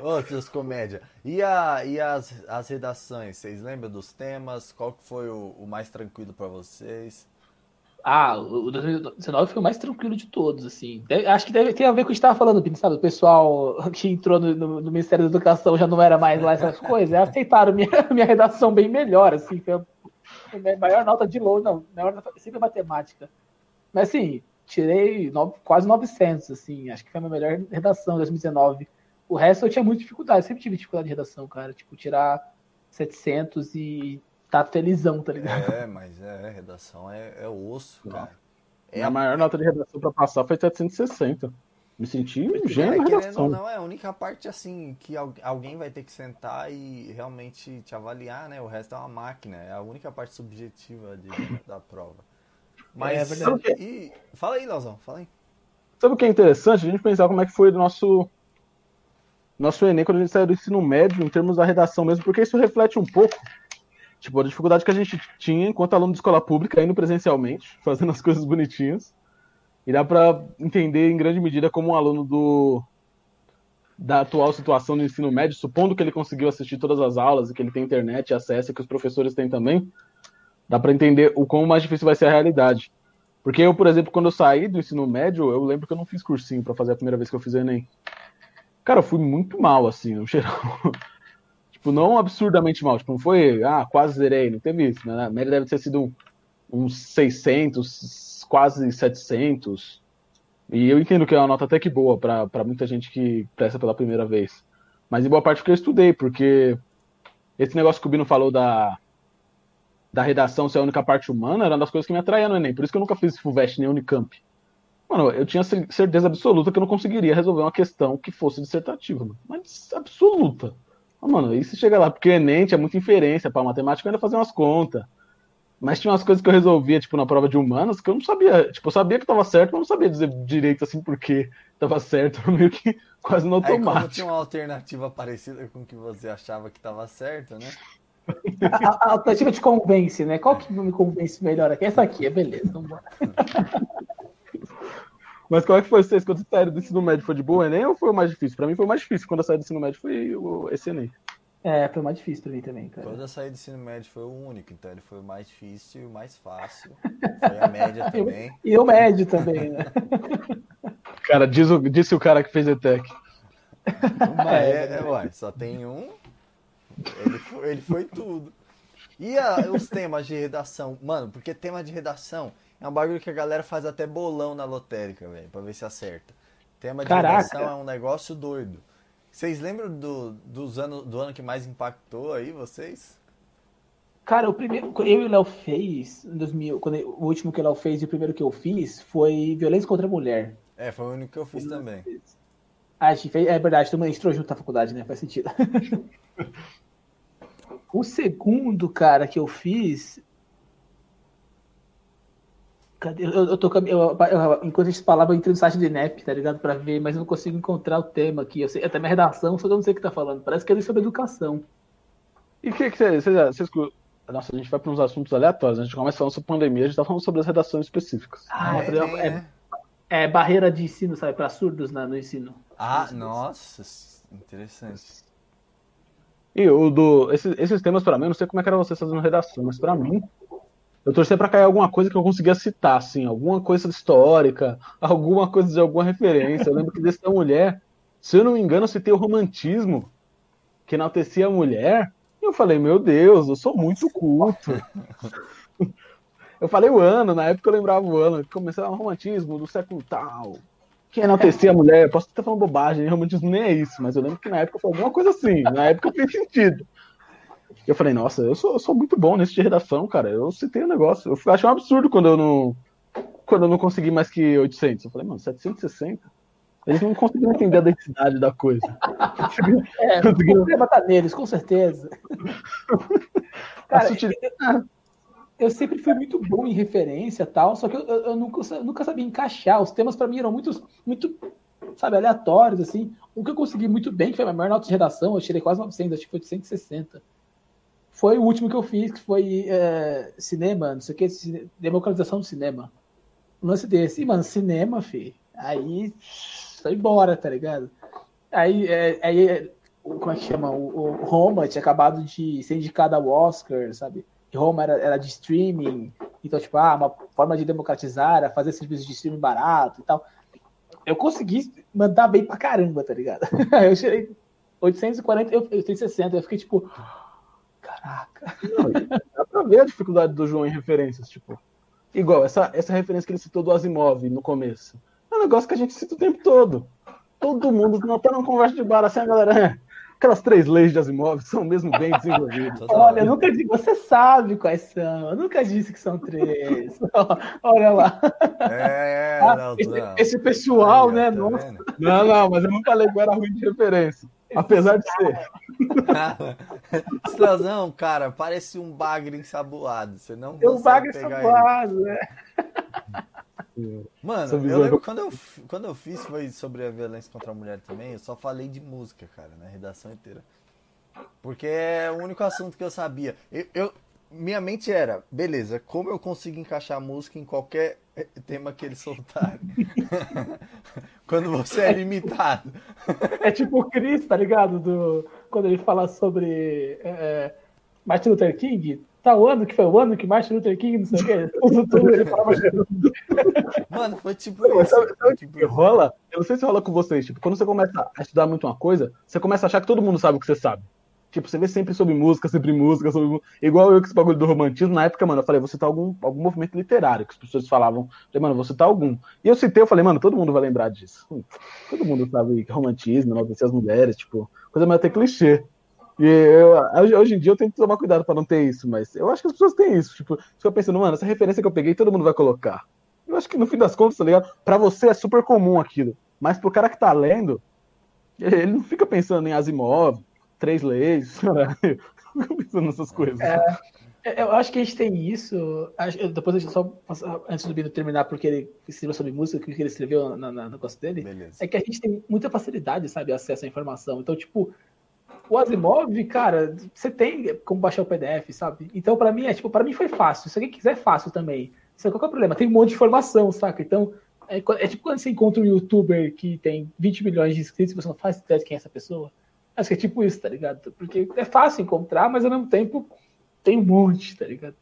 Ô, seus comédia. E, a, e as, as redações? Vocês lembram dos temas? Qual que foi o, o mais tranquilo para vocês? Ah, o 2019 foi o mais tranquilo de todos, assim. Deve, acho que deve ter a ver com o que estava falando, sabe? O pessoal que entrou no, no, no, Ministério da Educação já não era mais lá essas coisas, aceitaram minha, minha redação bem melhor, assim. Foi a, a maior nota de longe, não, maior nota, sempre matemática. Mas, assim, tirei quase 900, assim. Acho que foi a minha melhor redação em 2019. O resto eu tinha muita dificuldade, sempre tive dificuldade de redação, cara. Tipo, tirar 700 e tá felizão, tá ligado? É, mas é, redação é, é osso, cara. É a maior nota de redação para passar foi 760. Me senti um gênio é, redação. Não, é a única parte assim que alguém vai ter que sentar e realmente te avaliar, né? O resto é uma máquina, é a única parte subjetiva de, da prova. Mas é, é verdade. E, fala aí, Leozão, fala aí. Sabe o que é interessante? A gente pensar como é que foi o nosso nosso Enem quando a gente saiu do ensino médio, em termos da redação mesmo, porque isso reflete um pouco Tipo, a dificuldade que a gente tinha enquanto aluno de escola pública, indo presencialmente, fazendo as coisas bonitinhas. E dá para entender em grande medida como um aluno do da atual situação do ensino médio, supondo que ele conseguiu assistir todas as aulas e que ele tem internet, acesso que os professores têm também, dá para entender o quão mais difícil vai ser a realidade. Porque eu, por exemplo, quando eu saí do ensino médio, eu lembro que eu não fiz cursinho para fazer a primeira vez que eu fiz Enem. Cara, eu fui muito mal, assim, no geral. Tipo, não absurdamente mal. Tipo, não foi, ah, quase zerei. Não teve isso, né? A média deve ter sido uns 600, quase 700. E eu entendo que é uma nota até que boa para muita gente que presta pela primeira vez. Mas em boa parte porque eu estudei, porque esse negócio que o Bino falou da, da redação ser a única parte humana era uma das coisas que me atraía no Enem. Por isso que eu nunca fiz FUVEST nem Unicamp. Mano, eu tinha certeza absoluta que eu não conseguiria resolver uma questão que fosse dissertativa, mano. Mas absoluta. Ah, mano, isso chega lá, porque o Enem tinha muita inferência para matemática, eu ainda fazia umas contas. Mas tinha umas coisas que eu resolvia, tipo, na prova de humanas, que eu não sabia. Tipo, eu sabia que tava certo, mas não sabia dizer direito, assim, porque tava certo, meio que quase no automático. Aí, como tinha uma alternativa parecida com o que você achava que tava certo, né? A, a, alternativa te convence, né? Qual que me convence melhor aqui? Essa aqui, é beleza, vamos embora. Mas qual é que foi vocês quando saíram do ensino médio? Foi de boa Enem ou foi o mais difícil? Pra mim foi o mais difícil. Quando eu saí do ensino médio foi esse Enem. É, foi o mais difícil pra mim também, cara. Quando eu saí do ensino médio foi o único, então ele foi o mais difícil e o mais fácil. Foi a média também. e o médio também, né? Cara, diz o, disse o cara que fez ETEC. É, é, ué, só tem um. Ele foi, ele foi tudo. E a, os temas de redação? Mano, porque tema de redação é um bagulho que a galera faz até bolão na lotérica, velho, pra ver se acerta. Tema de Caraca. é um negócio doido. Vocês lembram do, dos anos, do ano que mais impactou aí, vocês? Cara, o primeiro eu e o Léo fez, em 2000, quando eu, o último que o Léo fez e o primeiro que eu fiz foi violência contra a mulher. É, foi o único que eu fiz também. Ah, a gente fez, é verdade, todo mundo entrou junto na faculdade, né? Faz sentido. o segundo, cara, que eu fiz, Cadê? Eu, eu tô eu, eu, enquanto a gente falava, eu entrei no site de NEP, tá ligado? Pra ver, mas eu não consigo encontrar o tema aqui. Eu sei, até minha redação, só que eu não sei o que tá falando. Parece que é sobre educação. E o que, que você, você, você, Nossa, a gente vai para uns assuntos aleatórios. A gente começa falando sobre pandemia, a gente tá falando sobre as redações específicas. Ah, é, é, é, é barreira de ensino, sabe? Para surdos né, no ensino. Ah, nossa, interessante. E o do. Esses, esses temas, para mim, eu não sei como é que era vocês fazendo redação, mas para mim, eu torcia para cair alguma coisa que eu conseguia citar, assim, alguma coisa histórica, alguma coisa de alguma referência. Eu lembro que desse da mulher, se eu não me engano, eu citei o romantismo, que enaltecia a mulher. E eu falei, meu Deus, eu sou muito culto. eu falei o ano, na época eu lembrava o ano, que começava o romantismo do século tal. Que enaltecia a mulher, posso estar falando bobagem, romantismo nem é isso, mas eu lembro que na época foi alguma coisa assim, na época fez sentido. Eu falei, nossa, eu sou, eu sou muito bom nesse de redação, cara. Eu citei o um negócio. Eu achei um absurdo quando eu não quando eu não consegui mais que 800. Eu falei, mano, 760? Eles não conseguiram entender a densidade da coisa. É, conseguiram... o problema tá neles, com certeza. Cara, eu, eu, sempre fui muito bom em referência tal, só que eu, eu nunca, eu nunca sabia encaixar. Os temas para mim eram muito, muito, sabe, aleatórios, assim. O que eu consegui muito bem, que foi a maior nota de redação, eu tirei quase 900, acho que foi 860. Foi o último que eu fiz, que foi é, cinema, não sei o que, democratização do cinema. Um lance desse. E, mano, cinema, fi. Aí, foi embora, tá ligado? Aí, é, aí como é que chama? O, o, Roma tinha acabado de ser indicado ao Oscar, sabe? E Roma era, era de streaming, então, tipo, ah, uma forma de democratizar era fazer serviços de streaming barato e tal. Eu consegui mandar bem pra caramba, tá ligado? eu tirei 840, eu, 860, eu fiquei tipo, caraca. Não, dá pra ver a dificuldade do João em referências, tipo. Igual, essa, essa referência que ele citou do Asimov no começo. É um negócio que a gente cita o tempo todo. Todo mundo, não tá numa conversa de bar assim, a galera aquelas três leis de Asimov são mesmo bem desenvolvidas. Olha, eu nunca disse, você sabe quais são, eu nunca disse que são três. Olha lá. É, é, ah, não, esse, não. esse, pessoal, Aí, né? Tá nossa. Não, não, mas eu não falei que era ruim de referência. Apesar de ser. Explosão, cara, parece um bagre ensaboado. Você não Tem um bagre ensaboado, né? Mano, eu lembro quando eu, quando eu fiz foi sobre a violência contra a mulher também, eu só falei de música, cara, na redação inteira. Porque é o único assunto que eu sabia. Eu, eu, minha mente era, beleza, como eu consigo encaixar música em qualquer eh, tema que eles soltarem? quando você é limitado. É tipo o Chris, tá ligado? Do, quando ele fala sobre é, Martin Luther King, tal ano que foi o ano que Martin Luther King, não sei o quê. ele falava Mano, foi tipo isso. Sabe, sabe tipo... que rola? Eu não sei se rola com vocês. Tipo, quando você começa a estudar muito uma coisa, você começa a achar que todo mundo sabe o que você sabe. Tipo, você vê sempre sobre música, sempre música, sobre Igual eu que esse bagulho do romantismo, na época, mano, eu falei, vou citar algum, algum movimento literário, que as pessoas falavam. falei, mano, vou citar algum. E eu citei, eu falei, mano, todo mundo vai lembrar disso. Hum, todo mundo sabe que romantismo, enaltecer as mulheres, tipo, coisa meio até clichê. E eu, hoje em dia eu tenho que tomar cuidado para não ter isso, mas eu acho que as pessoas têm isso. Tipo, fica pensando, mano, essa referência que eu peguei, todo mundo vai colocar. Eu acho que no fim das contas, tá ligado? Pra você é super comum aquilo. Mas pro cara que tá lendo, ele não fica pensando em Asimov, três leis, pensando nessas coisas. É, eu acho que a gente tem isso. Depois a gente só antes do Bino terminar, porque ele escreveu sobre música, que ele escreveu na, na, no negócio dele, Beleza. é que a gente tem muita facilidade, sabe, acesso à informação. Então, tipo, o Asimov, cara, você tem como baixar o PDF, sabe? Então, para mim, é tipo, para mim foi fácil. Se alguém quiser, é fácil também. Só qual é o problema? Tem um monte de informação, saca? Então, é, é, tipo quando você encontra um youtuber que tem 20 milhões de inscritos e você não faz ideia de quem é essa pessoa. Acho que é tipo isso, tá ligado? Porque é fácil encontrar, mas ao mesmo tempo tem um monte, tá ligado?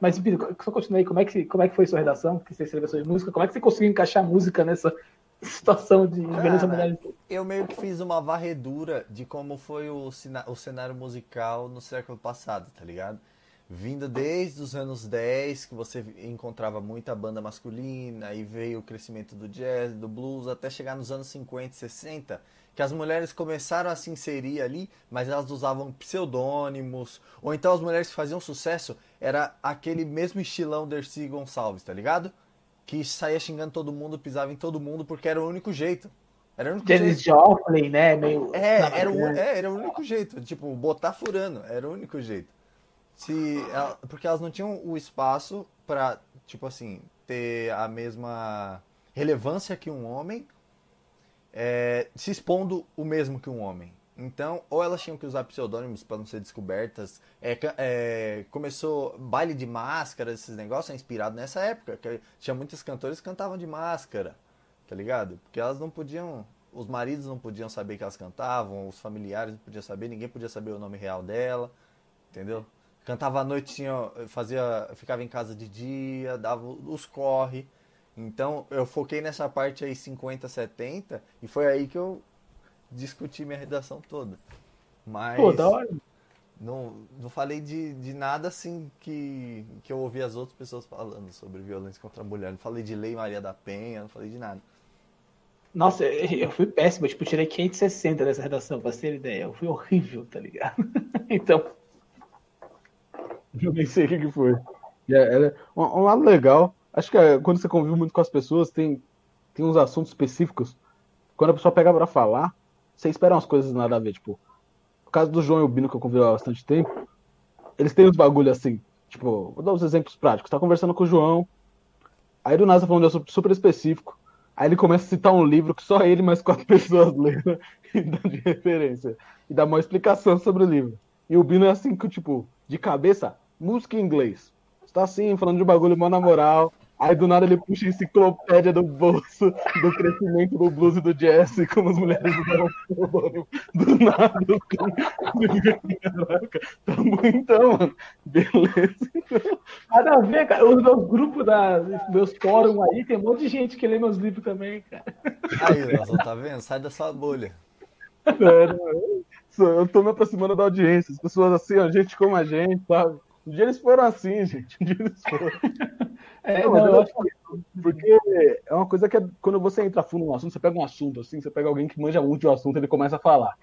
Mas, Pino, só continuei, como é, que, como é que foi sua redação? Que você escreveu sobre música? Como é que você conseguiu encaixar música nessa, situação de violência mulher. Eu meio que fiz uma varredura de como foi o, o cenário musical no século passado, tá ligado? Vindo desde os anos 10, que você encontrava muita banda masculina, aí veio o crescimento do jazz, do blues, até chegar nos anos 50 e 60, que as mulheres começaram a se inserir ali, mas elas usavam pseudônimos, ou então as mulheres que faziam sucesso era aquele mesmo estilão Dercy Gonçalves, tá ligado? que saía xingando todo mundo, pisava em todo mundo, porque era o único jeito. Era o único Janis Joplin, né? Meio... É, era o, é, era o único jeito. Tipo, botar furando, era o único jeito. Se, porque elas não tinham o espaço para, tipo assim, ter a mesma relevância que um homem, é, se expondo o mesmo que um homem. Então, ou elas tinham que usar pseudônimos para não ser descobertas. É, é, começou baile de máscara, esses negócios, é inspirado nessa época. Que tinha muitos cantores que cantavam de máscara, tá ligado? Porque elas não podiam. Os maridos não podiam saber que elas cantavam, os familiares não podiam saber, ninguém podia saber o nome real dela, entendeu? Cantava à noite, tinha, fazia, ficava em casa de dia, dava os corre. Então eu foquei nessa parte aí 50, 70 e foi aí que eu discutir minha redação toda. Mas. Pô, da hora. Não, não falei de, de nada assim que, que eu ouvi as outras pessoas falando sobre violência contra a mulher. Não falei de Lei Maria da Penha, não falei de nada. Nossa, eu fui péssimo, tipo, tirei 560 dessa redação, pra ter ideia. Eu fui horrível, tá ligado? então. Eu nem sei o que, que foi. É, é, um, um, lado legal, acho que é, quando você convive muito com as pessoas, tem, tem uns assuntos específicos. Quando a pessoa pega para falar, você espera umas coisas nada a ver, tipo, no caso do João e o Bino, que eu convivo há bastante tempo, eles têm uns bagulho assim. Tipo, vou dar uns exemplos práticos. Tá conversando com o João, aí do nada tá falando de assunto super específico. Aí ele começa a citar um livro que só ele mais quatro pessoas leram e dá de referência. E dá uma explicação sobre o livro. E o Bino é assim, que, tipo, de cabeça, música em inglês. Está assim, falando de bagulho mó na moral. Aí do nada ele puxa a enciclopédia do bolso do crescimento do blues e do jazz, como as mulheres usaram do nada. Caraca, tá muito, então, mano. Beleza. Nada a ver, cara. Os meus grupos, da, meus fóruns aí, tem um monte de gente que lê meus livros também, cara. Aí, Nelson, tá vendo? Sai dessa bolha. É, eu tô me aproximando da audiência. As pessoas assim, ó, gente como a gente, sabe? Um dia eles foram assim, gente. Um dia eles foram. É, não, não, eu acho que, porque é uma coisa que é, quando você entra fundo no assunto, você pega um assunto assim, você pega alguém que manja muito do assunto, ele começa a falar.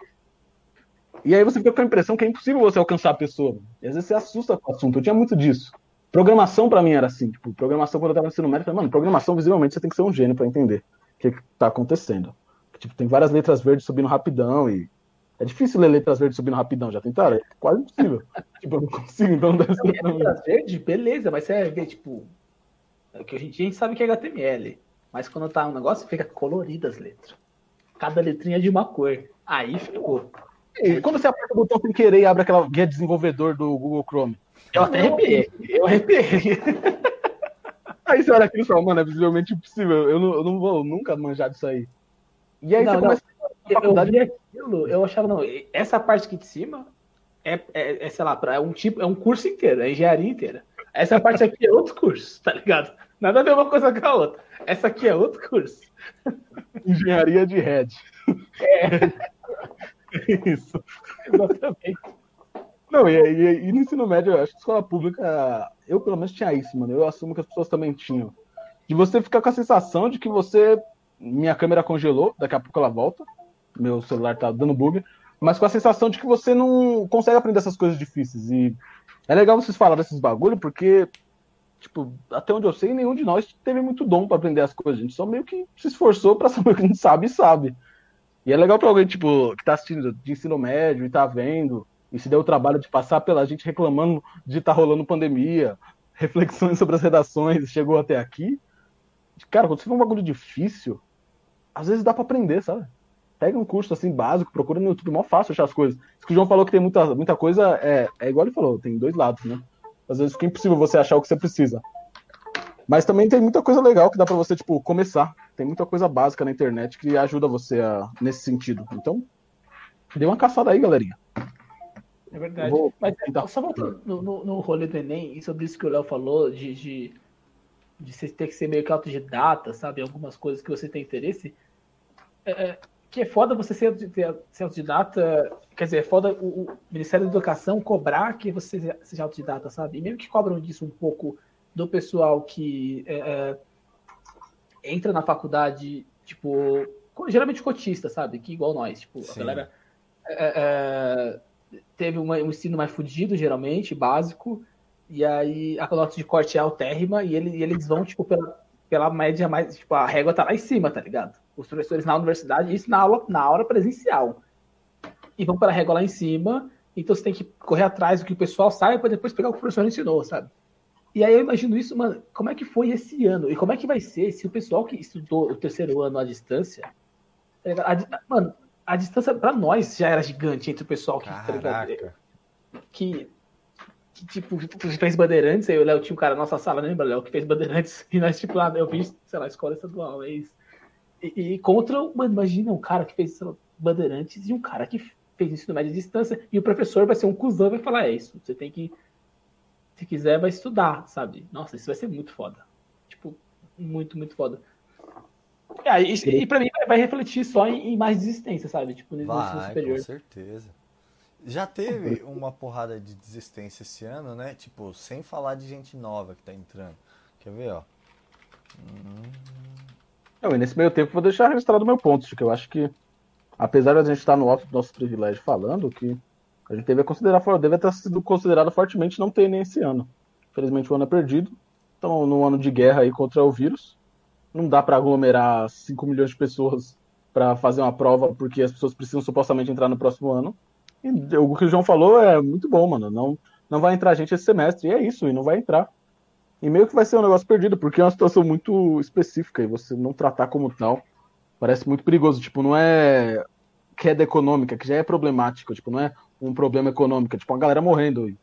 E aí você fica com a impressão que é impossível você alcançar a pessoa. E às vezes você assusta com o assunto. Eu tinha muito disso. Programação para mim era assim, tipo, programação quando eu tava no ensino médio, eu falei, mano, programação visivelmente você tem que ser um gênio para entender o que, que tá acontecendo. Tipo, tem várias letras verdes subindo rapidão e é difícil ler letras verdes subindo rapidão, já tentaram? É quase impossível. tipo, eu não consigo, então não deve ser. Não, letras verdes, beleza, mas você vê, tipo, é que hoje em dia a gente sabe que é HTML, mas quando tá um negócio, fica colorido as letras. Cada letrinha é de uma cor. Aí ficou. E quando você aperta o botão sem querer e abre aquela guia desenvolvedor do Google Chrome? Eu até arrepiei. Eu arrepiei. Aí você olha aquilo e fala, mano, é visivelmente impossível. Eu não, eu não vou nunca manjar disso aí. E aí não, você começa a eu vi aquilo, eu achava, não, essa parte aqui de cima é, é, é sei lá, é um tipo, é um curso inteiro, é engenharia inteira. Essa parte aqui é outro curso, tá ligado? Nada a ver uma coisa com a outra. Essa aqui é outro curso. Engenharia de Red. É. Isso. Exatamente. Não, e, e, e, no ensino médio, eu acho que escola pública, eu pelo menos tinha isso, mano. Eu assumo que as pessoas também tinham. De você ficar com a sensação de que você. Minha câmera congelou, daqui a pouco ela volta. Meu celular tá dando bug. Mas com a sensação de que você não consegue aprender essas coisas difíceis. E é legal vocês falarem desses bagulho, porque tipo, até onde eu sei, nenhum de nós teve muito dom para aprender as coisas. A gente só meio que se esforçou para saber o que a gente sabe e sabe. E é legal para alguém, tipo, que tá assistindo de ensino médio e tá vendo, e se deu o trabalho de passar pela gente reclamando de tá rolando pandemia, reflexões sobre as redações, chegou até aqui. Cara, quando você vê um bagulho difícil, às vezes dá para aprender, sabe? Pega um curso assim básico, procura no YouTube, mó fácil achar as coisas. Isso que o João falou que tem muita, muita coisa, é, é igual ele falou, tem dois lados, né? Às vezes fica impossível você achar o que você precisa. Mas também tem muita coisa legal que dá para você, tipo, começar. Tem muita coisa básica na internet que ajuda você a, nesse sentido. Então, dê uma caçada aí, galerinha. É verdade. Vou... Mas então, só voltando no, no, no, rolê do Enem, e sobre isso que o Léo falou, de, de, de você ter que ser meio que autodidata, sabe? Algumas coisas que você tem interesse. É, é que é foda você ser, ser autodidata, quer dizer, é foda o, o, Ministério da Educação cobrar que você seja autodidata, sabe? E mesmo que cobram disso um pouco do pessoal que é, é, entra na faculdade, tipo, geralmente cotista, sabe? Que igual nós, tipo, Sim. a galera é, é, teve uma, um ensino mais fudido, geralmente, básico, e aí a nota de corte é altérrima e, ele, e eles vão, tipo, pela, pela média mais, tipo, a régua tá lá em cima, tá ligado? Os professores na universidade, isso na aula, na aula presencial. E vão para a régua lá em cima, então você tem que correr atrás do que o pessoal sabe para depois pegar o que o professor ensinou, sabe? E aí eu imagino isso, mano, como é que foi esse ano? E como é que vai ser se o pessoal que estudou o terceiro ano à distância. Tá a, mano, a distância para nós já era gigante entre o pessoal que. Tá que, que, tipo, fez bandeirantes, aí o Léo tinha um cara na nossa sala, lembra, Léo, que fez bandeirantes, e nós, tipo, lá, eu fiz, sei lá, escola estadual, é isso. E, e contra, mano, imagina um cara que fez lá, Bandeirantes e um cara que fez ensino médio à distância, e o professor vai ser um cuzão e vai falar: é isso, você tem que. Se quiser, vai estudar, sabe? Nossa, isso vai ser muito foda. Tipo, muito, muito foda. É, e, e pra mim vai refletir só em, em mais desistência, sabe? Tipo, no vai, ensino superior. Com certeza. Já teve uma porrada de desistência esse ano, né? Tipo, sem falar de gente nova que tá entrando. Quer ver, ó? Hum... Não, e nesse meio tempo vou deixar registrado o meu ponto, que eu acho que, apesar de a gente estar no alto do nosso privilégio falando, que a gente deve considerar, deve ter sido considerado fortemente não ter nem esse ano. Infelizmente o ano é perdido. Então, num ano de guerra aí contra o vírus, não dá para aglomerar 5 milhões de pessoas para fazer uma prova, porque as pessoas precisam supostamente entrar no próximo ano. E o que o João falou é muito bom, mano. Não, não vai entrar gente esse semestre. E é isso, e não vai entrar. E meio que vai ser um negócio perdido, porque é uma situação muito específica e você não tratar como tal parece muito perigoso. Tipo, não é queda econômica, que já é problemático, tipo, não é um problema econômico, é, tipo, uma galera morrendo. Isso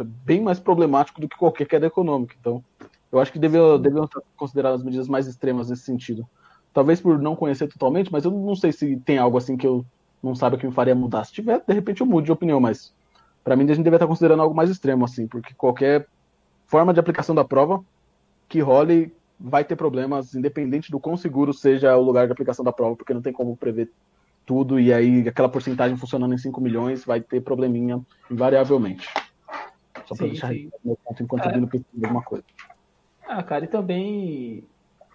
é bem mais problemático do que qualquer queda econômica. Então, eu acho que deveriam deve ser consideradas medidas mais extremas nesse sentido. Talvez por não conhecer totalmente, mas eu não sei se tem algo assim que eu não saiba que me faria mudar. Se tiver, de repente eu mudo de opinião, mas para mim a gente deve estar considerando algo mais extremo, assim, porque qualquer forma de aplicação da prova que role vai ter problemas, independente do quão seguro seja o lugar de aplicação da prova, porque não tem como prever tudo, e aí aquela porcentagem funcionando em 5 milhões vai ter probleminha invariavelmente. Só para deixar sim. meu ponto enquanto é. eu pesquisa alguma coisa. Ah, cara, e também,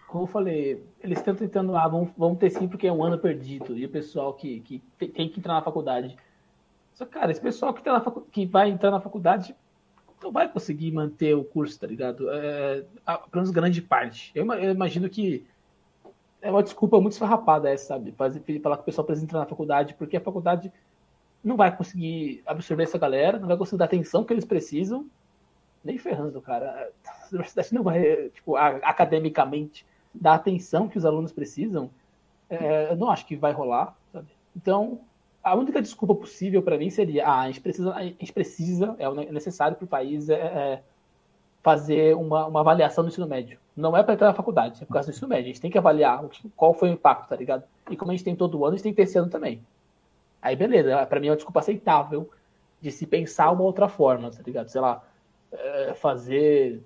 como eu falei, eles estão tentando, ah, vamos, vamos ter sim porque é um ano perdido, e o pessoal que, que tem que entrar na faculdade. Só, cara, esse pessoal que, tá na facu... que vai entrar na faculdade não vai conseguir manter o curso, tá ligado? É, pelo menos grande parte. Eu, eu, imagino que é uma desculpa muito esfarrapada essa, sabe? Fazer, falar que o pessoal precisa entrar na faculdade, porque a faculdade não vai conseguir absorver essa galera, não vai conseguir dar atenção que eles precisam, nem ferrando, cara. A universidade não vai, tipo, academicamente, dar a atenção que os alunos precisam. É, eu não acho que vai rolar, sabe? Então, a única desculpa possível para mim seria: ah, a gente precisa, a gente precisa é necessário para o país é, é, fazer uma, uma avaliação do ensino médio. Não é para entrar na faculdade, é por causa do ensino médio. A gente tem que avaliar qual foi o impacto, tá ligado? E como a gente tem todo ano, a gente tem que ter esse ano também. Aí, beleza, para mim é uma desculpa aceitável de se pensar uma outra forma, tá ligado? Sei lá, é, fazer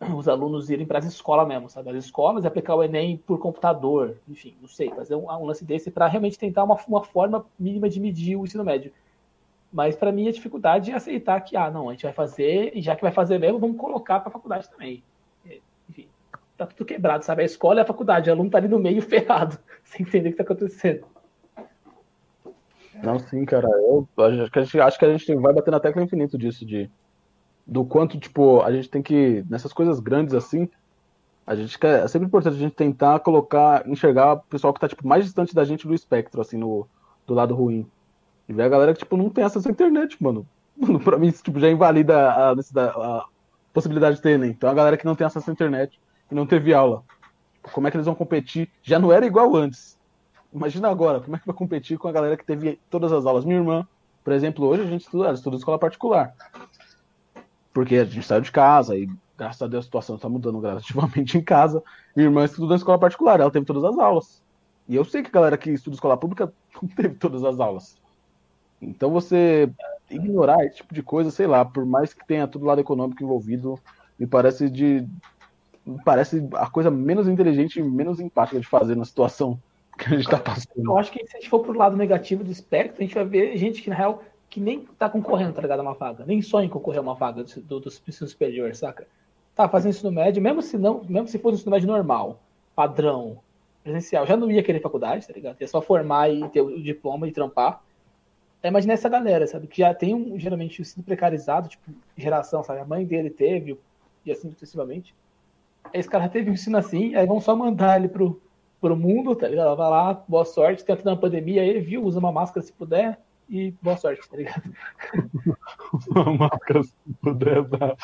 os alunos irem para as escolas mesmo, sabe? As escolas aplicar o Enem por computador, enfim, não sei, fazer um, um lance desse para realmente tentar uma, uma forma mínima de medir o ensino médio. Mas para mim a dificuldade é aceitar que, ah, não, a gente vai fazer, e já que vai fazer mesmo, vamos colocar para a faculdade também. É, enfim, tá tudo quebrado, sabe? A escola e a faculdade, o aluno tá ali no meio ferrado, sem entender o que tá acontecendo. Não, sim, cara. Eu acho que a gente, acho que a gente vai bater na tecla infinito disso, de do quanto, tipo, a gente tem que, nessas coisas grandes assim, a gente quer, é sempre importante a gente tentar colocar, enxergar o pessoal que tá, tipo, mais distante da gente do espectro, assim, no, do lado ruim. E ver a galera que, tipo, não tem acesso à internet, mano. Mano, pra mim, isso, tipo, já invalida a, a, possibilidade de ter Enem. Então, a galera que não tem acesso à internet e não teve aula. Tipo, como é que eles vão competir? Já não era igual antes. Imagina agora, como é que vai competir com a galera que teve todas as aulas? Minha irmã, por exemplo, hoje a gente estuda, estuda escola particular porque a gente saiu de casa e graças a Deus a situação está mudando gradativamente em casa. Minha irmã estuda na escola particular, ela teve todas as aulas. E eu sei que a galera que estuda escola pública não teve todas as aulas. Então você ignorar esse tipo de coisa, sei lá, por mais que tenha todo lado econômico envolvido, me parece de me parece a coisa menos inteligente e menos empática de fazer na situação que a gente está passando. Eu acho que se a gente for pro lado negativo do espectro, a gente vai ver gente que na real que nem tá concorrendo, tá ligado? Uma vaga. Nem sonha em concorrer a uma vaga do, do, ensino superior, saca? Tá fazendo ensino médio, mesmo se não, mesmo se fosse ensino médio normal, padrão, presencial, já não ia querer faculdade, tá ligado? Ia só formar e ter o diploma e trampar. É, imagina essa galera, sabe? Que já tem um, geralmente, ensino precarizado, tipo, geração, sabe? A mãe dele teve, e assim sucessivamente. Esse cara teve um ensino assim, aí vão só mandar ele pro, pro mundo, tá ligado? Vai lá, boa sorte, tenta na pandemia, ele viu, usa uma máscara se puder, e boa sorte, tá ligado? Uma marca se puder dar.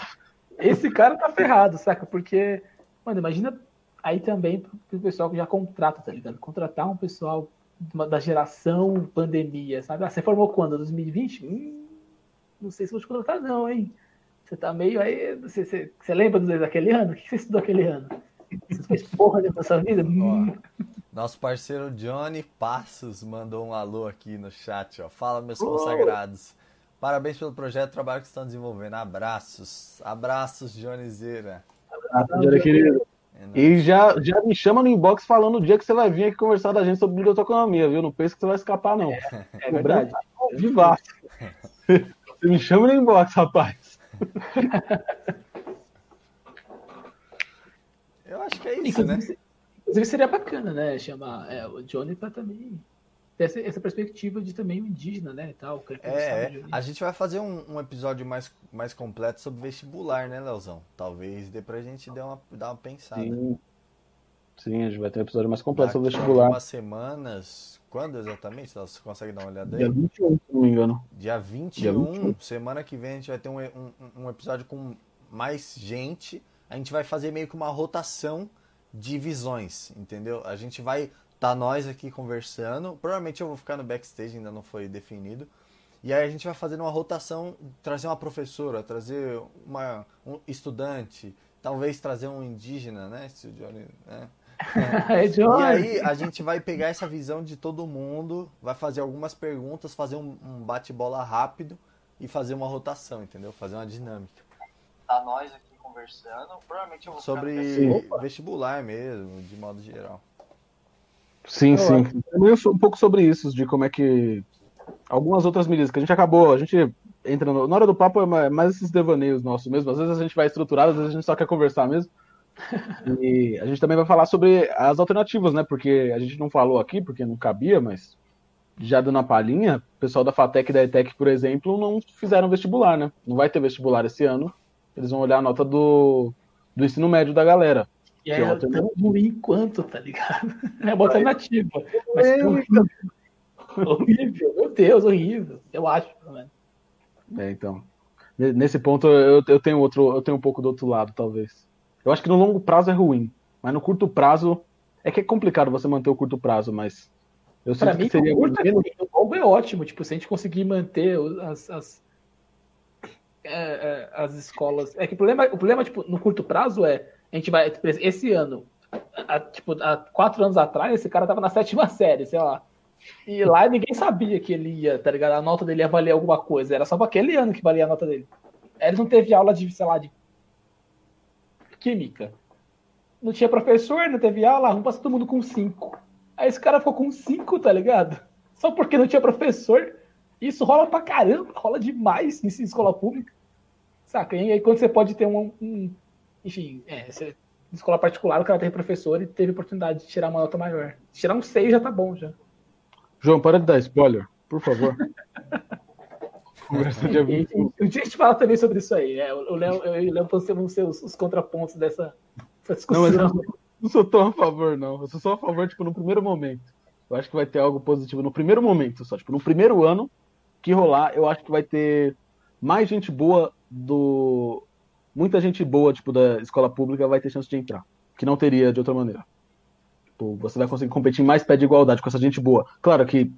Esse cara tá ferrado, saca? Porque, mano, imagina aí também pro pessoal que já contrata, tá ligado? Contratar um pessoal da geração pandemia, sabe? Ah, você formou quando? 2020? Hum, não sei se vou te contratar, não, hein? Você tá meio aí. Você, você, você lembra daquele ano? O que você estudou aquele ano? Você fez porra dentro da sua vida? Hum. Nosso parceiro Johnny Passos mandou um alô aqui no chat, ó. Fala, meus oh. consagrados. Parabéns pelo projeto, trabalho que estão desenvolvendo. Abraços. Abraços, Johnny Zera. Abraço, Johnny, querido. É e já, já me chama no inbox falando o dia que você vai vir aqui conversar da gente sobre biblioteconomia, viu? Não pense que você vai escapar, não. É, é verdade. Vivaço. Você me chama no inbox, rapaz. Eu acho que é isso, né? Inclusive seria bacana, né? Chamar é, o Johnny para também ter essa, essa, perspectiva de também o indígena, né? E tal, é, é. a gente vai fazer um, um, episódio mais, mais completo sobre vestibular, né, Leozão? Talvez dê pra gente dar uma, dar uma pensada. Sim. Sim, a gente vai ter um episódio mais completo sobre vestibular. Algumas semanas. Quando exatamente? Você consegue dar uma olhada aí? Dia 21, se não me engano. Dia 21, Dia 21. semana que vem a gente vai ter um, um, um episódio com mais gente. A gente vai fazer meio que uma rotação de visões, entendeu? A gente vai tá nós aqui conversando. Provavelmente eu vou ficar no backstage, ainda não foi definido. E aí a gente vai fazendo uma rotação, trazer uma professora, trazer uma, um estudante, talvez trazer um indígena, né? né? É. e aí a gente vai pegar essa visão de todo mundo, vai fazer algumas perguntas, fazer um, um bate-bola rápido e fazer uma rotação, entendeu? Fazer uma dinâmica. Nós aqui conversando, provavelmente eu vou Sobre vestibular mesmo, de modo geral. Sim, sim. Também um pouco sobre isso, de como é que. Algumas outras medidas que a gente acabou, a gente entra no... na hora do papo é mais esses devaneios nossos mesmo. Às vezes a gente vai estruturado, às vezes a gente só quer conversar mesmo. E a gente também vai falar sobre as alternativas, né? Porque a gente não falou aqui, porque não cabia, mas já dando a palhinha, o pessoal da FATEC e da ETEC, por exemplo, não fizeram vestibular, né? Não vai ter vestibular esse ano. Eles vão olhar a nota do, do ensino médio da galera. E é, é tão ruim quanto, tá ligado? É uma alternativa. Mas é horrível. horrível, meu Deus, horrível. Eu acho, mano. É, então. Nesse ponto eu, eu tenho outro, eu tenho um pouco do outro lado, talvez. Eu acho que no longo prazo é ruim, mas no curto prazo é que é complicado você manter o curto prazo, mas eu pra mim, que seria curto é, o longo é ótimo, tipo, se a gente conseguir manter as, as, é, é, as escolas, é que o problema, o problema tipo, no curto prazo é a gente vai. Esse ano, há, tipo, há quatro anos atrás, esse cara tava na sétima série, sei lá. E lá ninguém sabia que ele ia, tá ligado? A nota dele ia valer alguma coisa. Era só pra aquele ano que valia a nota dele. Ele não teve aula de, sei lá, de química. Não tinha professor, não teve aula, arruma todo mundo com cinco. Aí esse cara ficou com cinco, tá ligado? Só porque não tinha professor. Isso rola pra caramba, rola demais em escola pública. Saca? E aí quando você pode ter um, um enfim, é, você, escola particular, o cara teve professor e teve oportunidade de tirar uma nota maior. Tirar um 6 já tá bom, já. João, para de dar spoiler, por favor. Conversa de Um dia a gente fala também sobre isso aí, né? O Léo e o Léo vão ser os, os contrapontos dessa, dessa discussão. Não, mas eu não sou tão a favor, não. Eu sou só a favor, tipo, no primeiro momento. Eu acho que vai ter algo positivo no primeiro momento, só. Tipo, no primeiro ano que rolar, eu acho que vai ter mais gente boa do, muita gente boa, tipo, da escola pública vai ter chance de entrar, que não teria de outra maneira. Tipo, você vai conseguir competir em mais pé de igualdade com essa gente boa. Claro que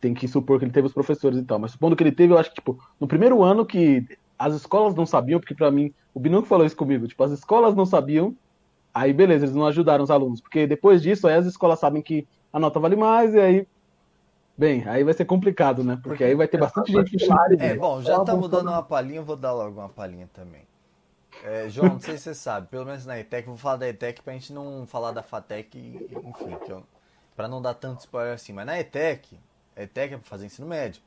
tem que supor que ele teve os professores e tal, mas supondo que ele teve, eu acho que, tipo, no primeiro ano que as escolas não sabiam, porque para mim, o Binuco falou isso comigo, tipo, as escolas não sabiam, aí beleza, eles não ajudaram os alunos, porque depois disso, aí as escolas sabem que a nota vale mais, e aí Bem, aí vai ser complicado, né? Porque aí vai ter bastante gente que É, bom, já estamos dando uma palhinha, vou dar logo uma palhinha também. É, João, não sei se você sabe, pelo menos na ETEC, vou falar da ETEC pra gente não falar da FATEC, enfim, que eu, pra não dar tanto spoiler assim. Mas na ETEC, a ETEC é pra fazer ensino médio.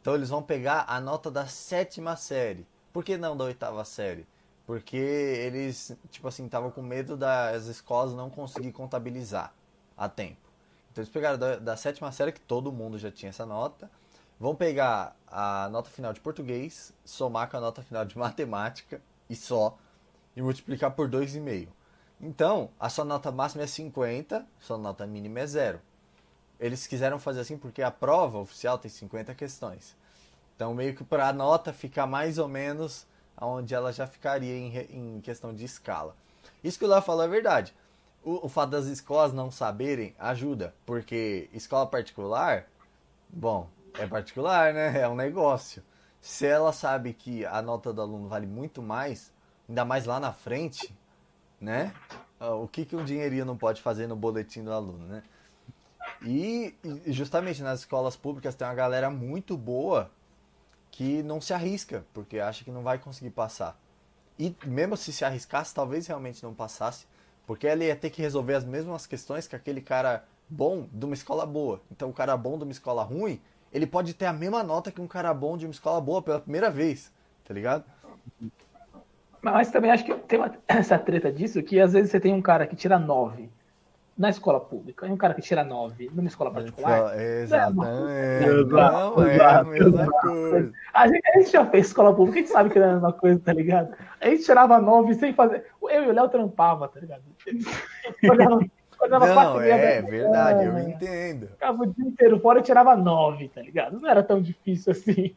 Então eles vão pegar a nota da sétima série. Por que não da oitava série? Porque eles, tipo assim, estavam com medo das escolas não conseguir contabilizar a tempo. Então eles pegaram da, da sétima série, que todo mundo já tinha essa nota, vão pegar a nota final de português, somar com a nota final de matemática e só, e multiplicar por 2,5. Então, a sua nota máxima é 50, sua nota mínima é zero. Eles quiseram fazer assim porque a prova oficial tem 50 questões. Então, meio que para a nota ficar mais ou menos onde ela já ficaria em, em questão de escala. Isso que o Léo falou é verdade. O, o fato das escolas não saberem ajuda, porque escola particular, bom, é particular, né? É um negócio se ela sabe que a nota do aluno vale muito mais, ainda mais lá na frente, né? Ah, o que, que um dinheirinho não pode fazer no boletim do aluno, né? E justamente nas escolas públicas tem uma galera muito boa que não se arrisca, porque acha que não vai conseguir passar. E mesmo se se arriscasse, talvez realmente não passasse, porque ele ia ter que resolver as mesmas questões que aquele cara bom de uma escola boa. Então o cara bom de uma escola ruim ele pode ter a mesma nota que um cara bom de uma escola boa pela primeira vez, tá ligado? Mas também acho que tem uma, essa treta disso, que às vezes você tem um cara que tira 9 na escola pública e um cara que tira 9 numa escola particular. Exatamente. Não é a mesma coisa. A gente, a gente já fez escola pública, a gente sabe que não é a mesma coisa, tá ligado? A gente tirava 9 sem fazer. Eu e o Léo trampava, tá ligado? Não, é verdade, eu entendo. Ficava o dia inteiro fora e tirava 9, tá ligado? Não era tão difícil assim.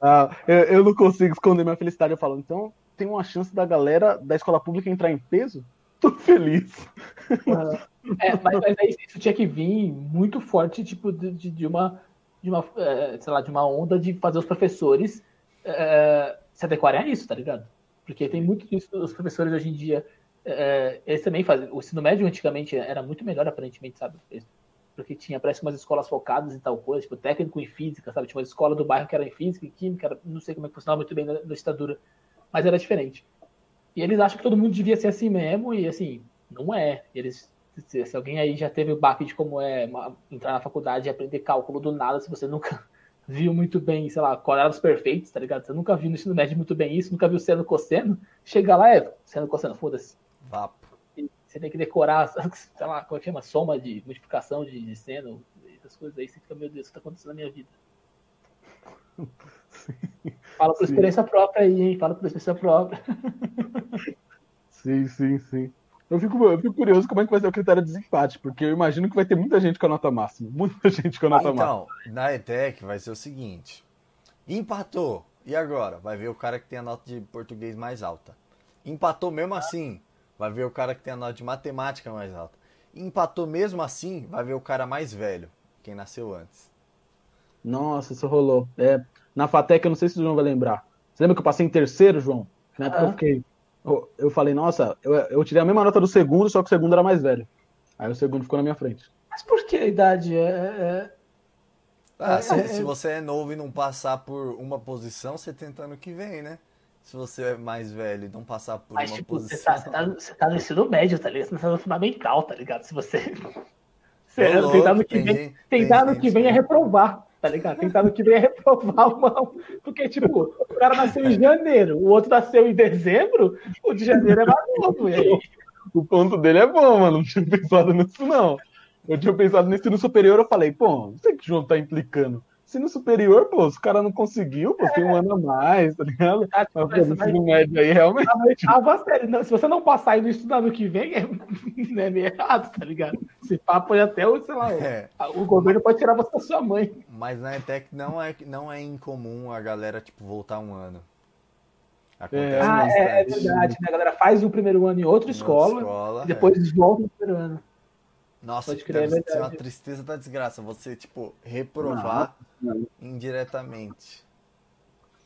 Ah, eu, eu não consigo esconder minha felicidade. Eu falo, então tem uma chance da galera da escola pública entrar em peso? Tô feliz. É, mas, mas isso tinha que vir muito forte, tipo, de, de uma, de uma, é, sei lá, de uma onda de fazer os professores é, se adequarem a isso, tá ligado? Porque tem muito disso, os professores hoje em dia, é, eles também fazem, o ensino médio antigamente era muito melhor, aparentemente, sabe? Porque tinha, parece umas escolas focadas em tal coisa, tipo, técnico em física, sabe? Tinha uma escola do bairro que era em física, em química, era, não sei como é que funcionava muito bem na, na ditadura, mas era diferente. E eles acham que todo mundo devia ser assim mesmo, e assim, não é. Eles se, se, alguém aí já teve o baque de como é uma, entrar na faculdade e aprender cálculo do nada, se você nunca viu muito bem, sei lá, quadrados perfeitos, tá ligado? Você nunca viu no ensino médio muito bem isso, nunca viu seno cosseno, chega lá, é seno cosseno, foda-se. Vapo. Você tem que decorar, sei lá, como é que chama? Soma de multiplicação de, de seno, essas coisas aí, você fica, meu Deus, o que tá acontecendo na minha vida? Fala por sim. experiência própria aí, hein? Fala por experiência própria. Sim, sim, sim. Eu fico, eu fico curioso como é que vai ser o critério de desempate, porque eu imagino que vai ter muita gente com a nota máxima. Muita gente com a nota ah, então, máxima. Então, na ETEC vai ser o seguinte: empatou. E agora? Vai ver o cara que tem a nota de português mais alta. Empatou mesmo assim, vai ver o cara que tem a nota de matemática mais alta. Empatou mesmo assim, vai ver o cara mais velho, quem nasceu antes. Nossa, isso rolou. É, na FATEC, eu não sei se o João vai lembrar. Você lembra que eu passei em terceiro, João? Na época ah. eu fiquei eu, falei, nossa, eu, eu tirei a mesma nota do segundo, só que o segundo era mais velho. Aí o segundo ficou na minha frente. Mas por que a idade é. é... Ah, é, se, é... se, você é novo e não passar por uma posição, você tenta ano que vem, né? Se você é mais velho e não passar por Mas, uma tipo, posição. Você tá, você, tá, você tá no ensino médio, tá ligado? Você tá no fundamental, tá ligado? Se você. Você, tentar no que vem, tentar no que vem é reprovar tá ligado? Tentando que vem reprovar uma. Porque, tipo, o cara nasceu em janeiro, o outro nasceu em dezembro, o de janeiro é aí? O ponto dele é bom, mano. Não tinha pensado nisso, não. Eu tinha pensado no ensino superior, eu falei, pô, não sei que o João tá implicando. Ensino superior, pô, os caras não conseguiu, pô, tem um ano a mais, tá ligado? Ah, mas, mas, ensino médio aí, realmente. Ah, sério, não, se você não passar e não estudar no que vem, é, é meio errado, tá ligado? Se pá, pode até, o, sei lá, é. o governo pode tirar você da sua mãe. Mas na ETEC não é, não é incomum a galera, tipo, voltar um ano. Acontece é. Ah, é, é, verdade, né? A galera faz o primeiro ano em outra escola, escola, e depois é. volta no primeiro ano. Nossa, Pode crer, deve é ser uma tristeza da desgraça. Você, tipo, reprovar não, não. indiretamente.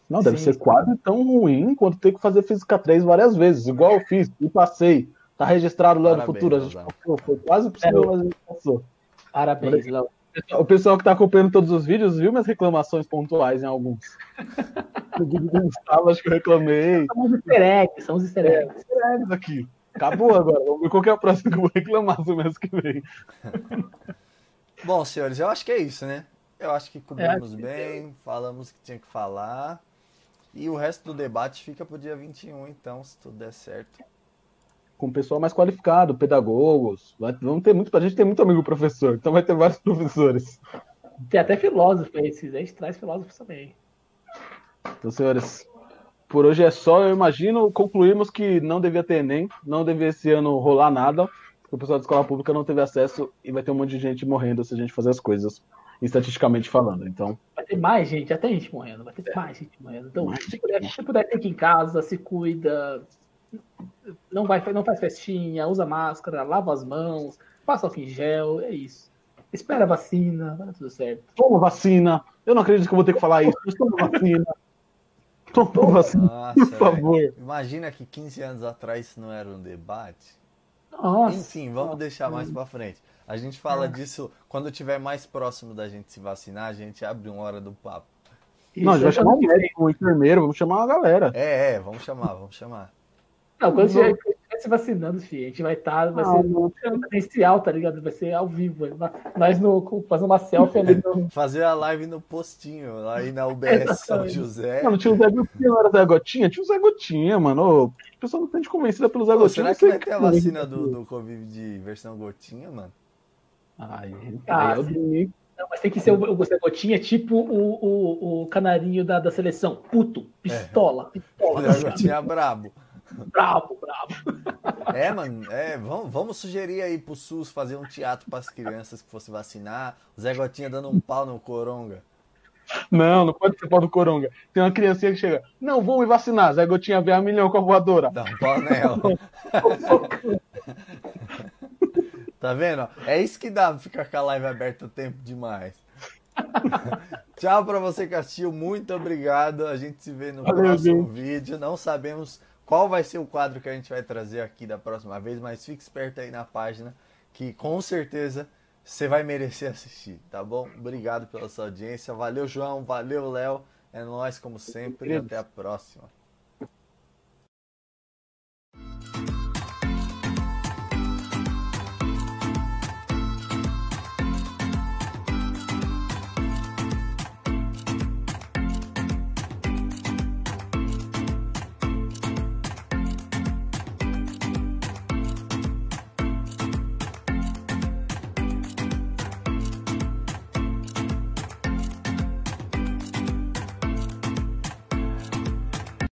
Não, deve Sim. ser quase tão ruim quanto ter que fazer Física 3 várias vezes, igual eu fiz e passei. Tá registrado lá Parabéns, no futuro. A gente passou, foi quase possível, é, mas a gente passou. Parabéns, Léo. O pessoal que tá acompanhando todos os vídeos viu minhas reclamações pontuais em alguns. no vídeo do Gustavo, acho que eu reclamei. São os easter eggs, são os easter eggs. É, easter eggs aqui. Acabou agora. Vamos ver qual que é a próxima que eu vou reclamar do mês que vem. Bom, senhores, eu acho que é isso, né? Eu acho que cobrimos é, bem, falamos o que tinha que falar. E o resto do debate fica pro dia 21, então, se tudo der certo. Com o pessoal mais qualificado, pedagogos. Vamos ter muito. A gente tem muito amigo professor, então vai ter vários professores. Tem até filósofo aí, se a gente traz filósofos também. Então, senhores, por hoje é só, eu imagino. Concluímos que não devia ter Enem, não devia esse ano rolar nada, porque o pessoal da escola pública não teve acesso e vai ter um monte de gente morrendo se a gente fazer as coisas, estatisticamente falando. Então. Vai ter mais gente, até gente morrendo, vai ter é. mais gente morrendo. Então, se puder, se puder, fica em casa, se cuida, não, vai, não faz festinha, usa máscara, lava as mãos, passa álcool em gel, é isso. Espera a vacina, vai dar tudo certo. Toma vacina. Eu não acredito que eu vou ter que falar isso, mas toma vacina. Toma assim, Nossa, por favor. Véio. Imagina que 15 anos atrás isso não era um debate. Nossa. Enfim, vamos deixar mais para frente. A gente fala é. disso quando tiver mais próximo da gente se vacinar, a gente abre uma hora do papo. Não, a gente vai chamar um médico, um enfermeiro, vamos chamar uma galera. É, é, vamos chamar, vamos chamar. Não, quando se vacinando, filho. A gente vai estar, tá, vai ah, ser presencial, tá ligado? Vai ser ao vivo. Nós no, fazer uma selfie ali no... Fazer a live no postinho, aí na UBS São José. Mano, tinha o Zé Gotinha, não era Zé Gotinha? Tinha o Zé Gotinha, mano. O pessoal não tem de convencida pelo Zé Pô, Gotinha. Será que vai ter a vacina do, do Covid de versão Gotinha, mano? Ai, ah, eu não, mas tem que ser o, o Zé Gotinha, tipo o, o, o canarinho da, da seleção. Puto, pistola, é. pistola. Zé Gotinha brabo. Brabo, brabo. É, mano, é, vamos, vamos sugerir aí pro SUS fazer um teatro para as crianças que fosse vacinar. O Zé Gotinha dando um pau no Coronga. Não, não pode ser pau do Coronga. Tem uma criancinha que chega, não, vou me vacinar. Zé Gotinha vê a milhão com a voadora. Dá um pau nela. tá vendo? É isso que dá ficar com a live aberta o tempo demais. Tchau pra você que assistiu, muito obrigado. A gente se vê no Valeu, próximo gente. vídeo. Não sabemos qual vai ser o quadro que a gente vai trazer aqui da próxima vez, mas fique esperto aí na página que com certeza você vai merecer assistir, tá bom? Obrigado pela sua audiência. Valeu, João. Valeu, Léo. É nós como sempre. Até a próxima.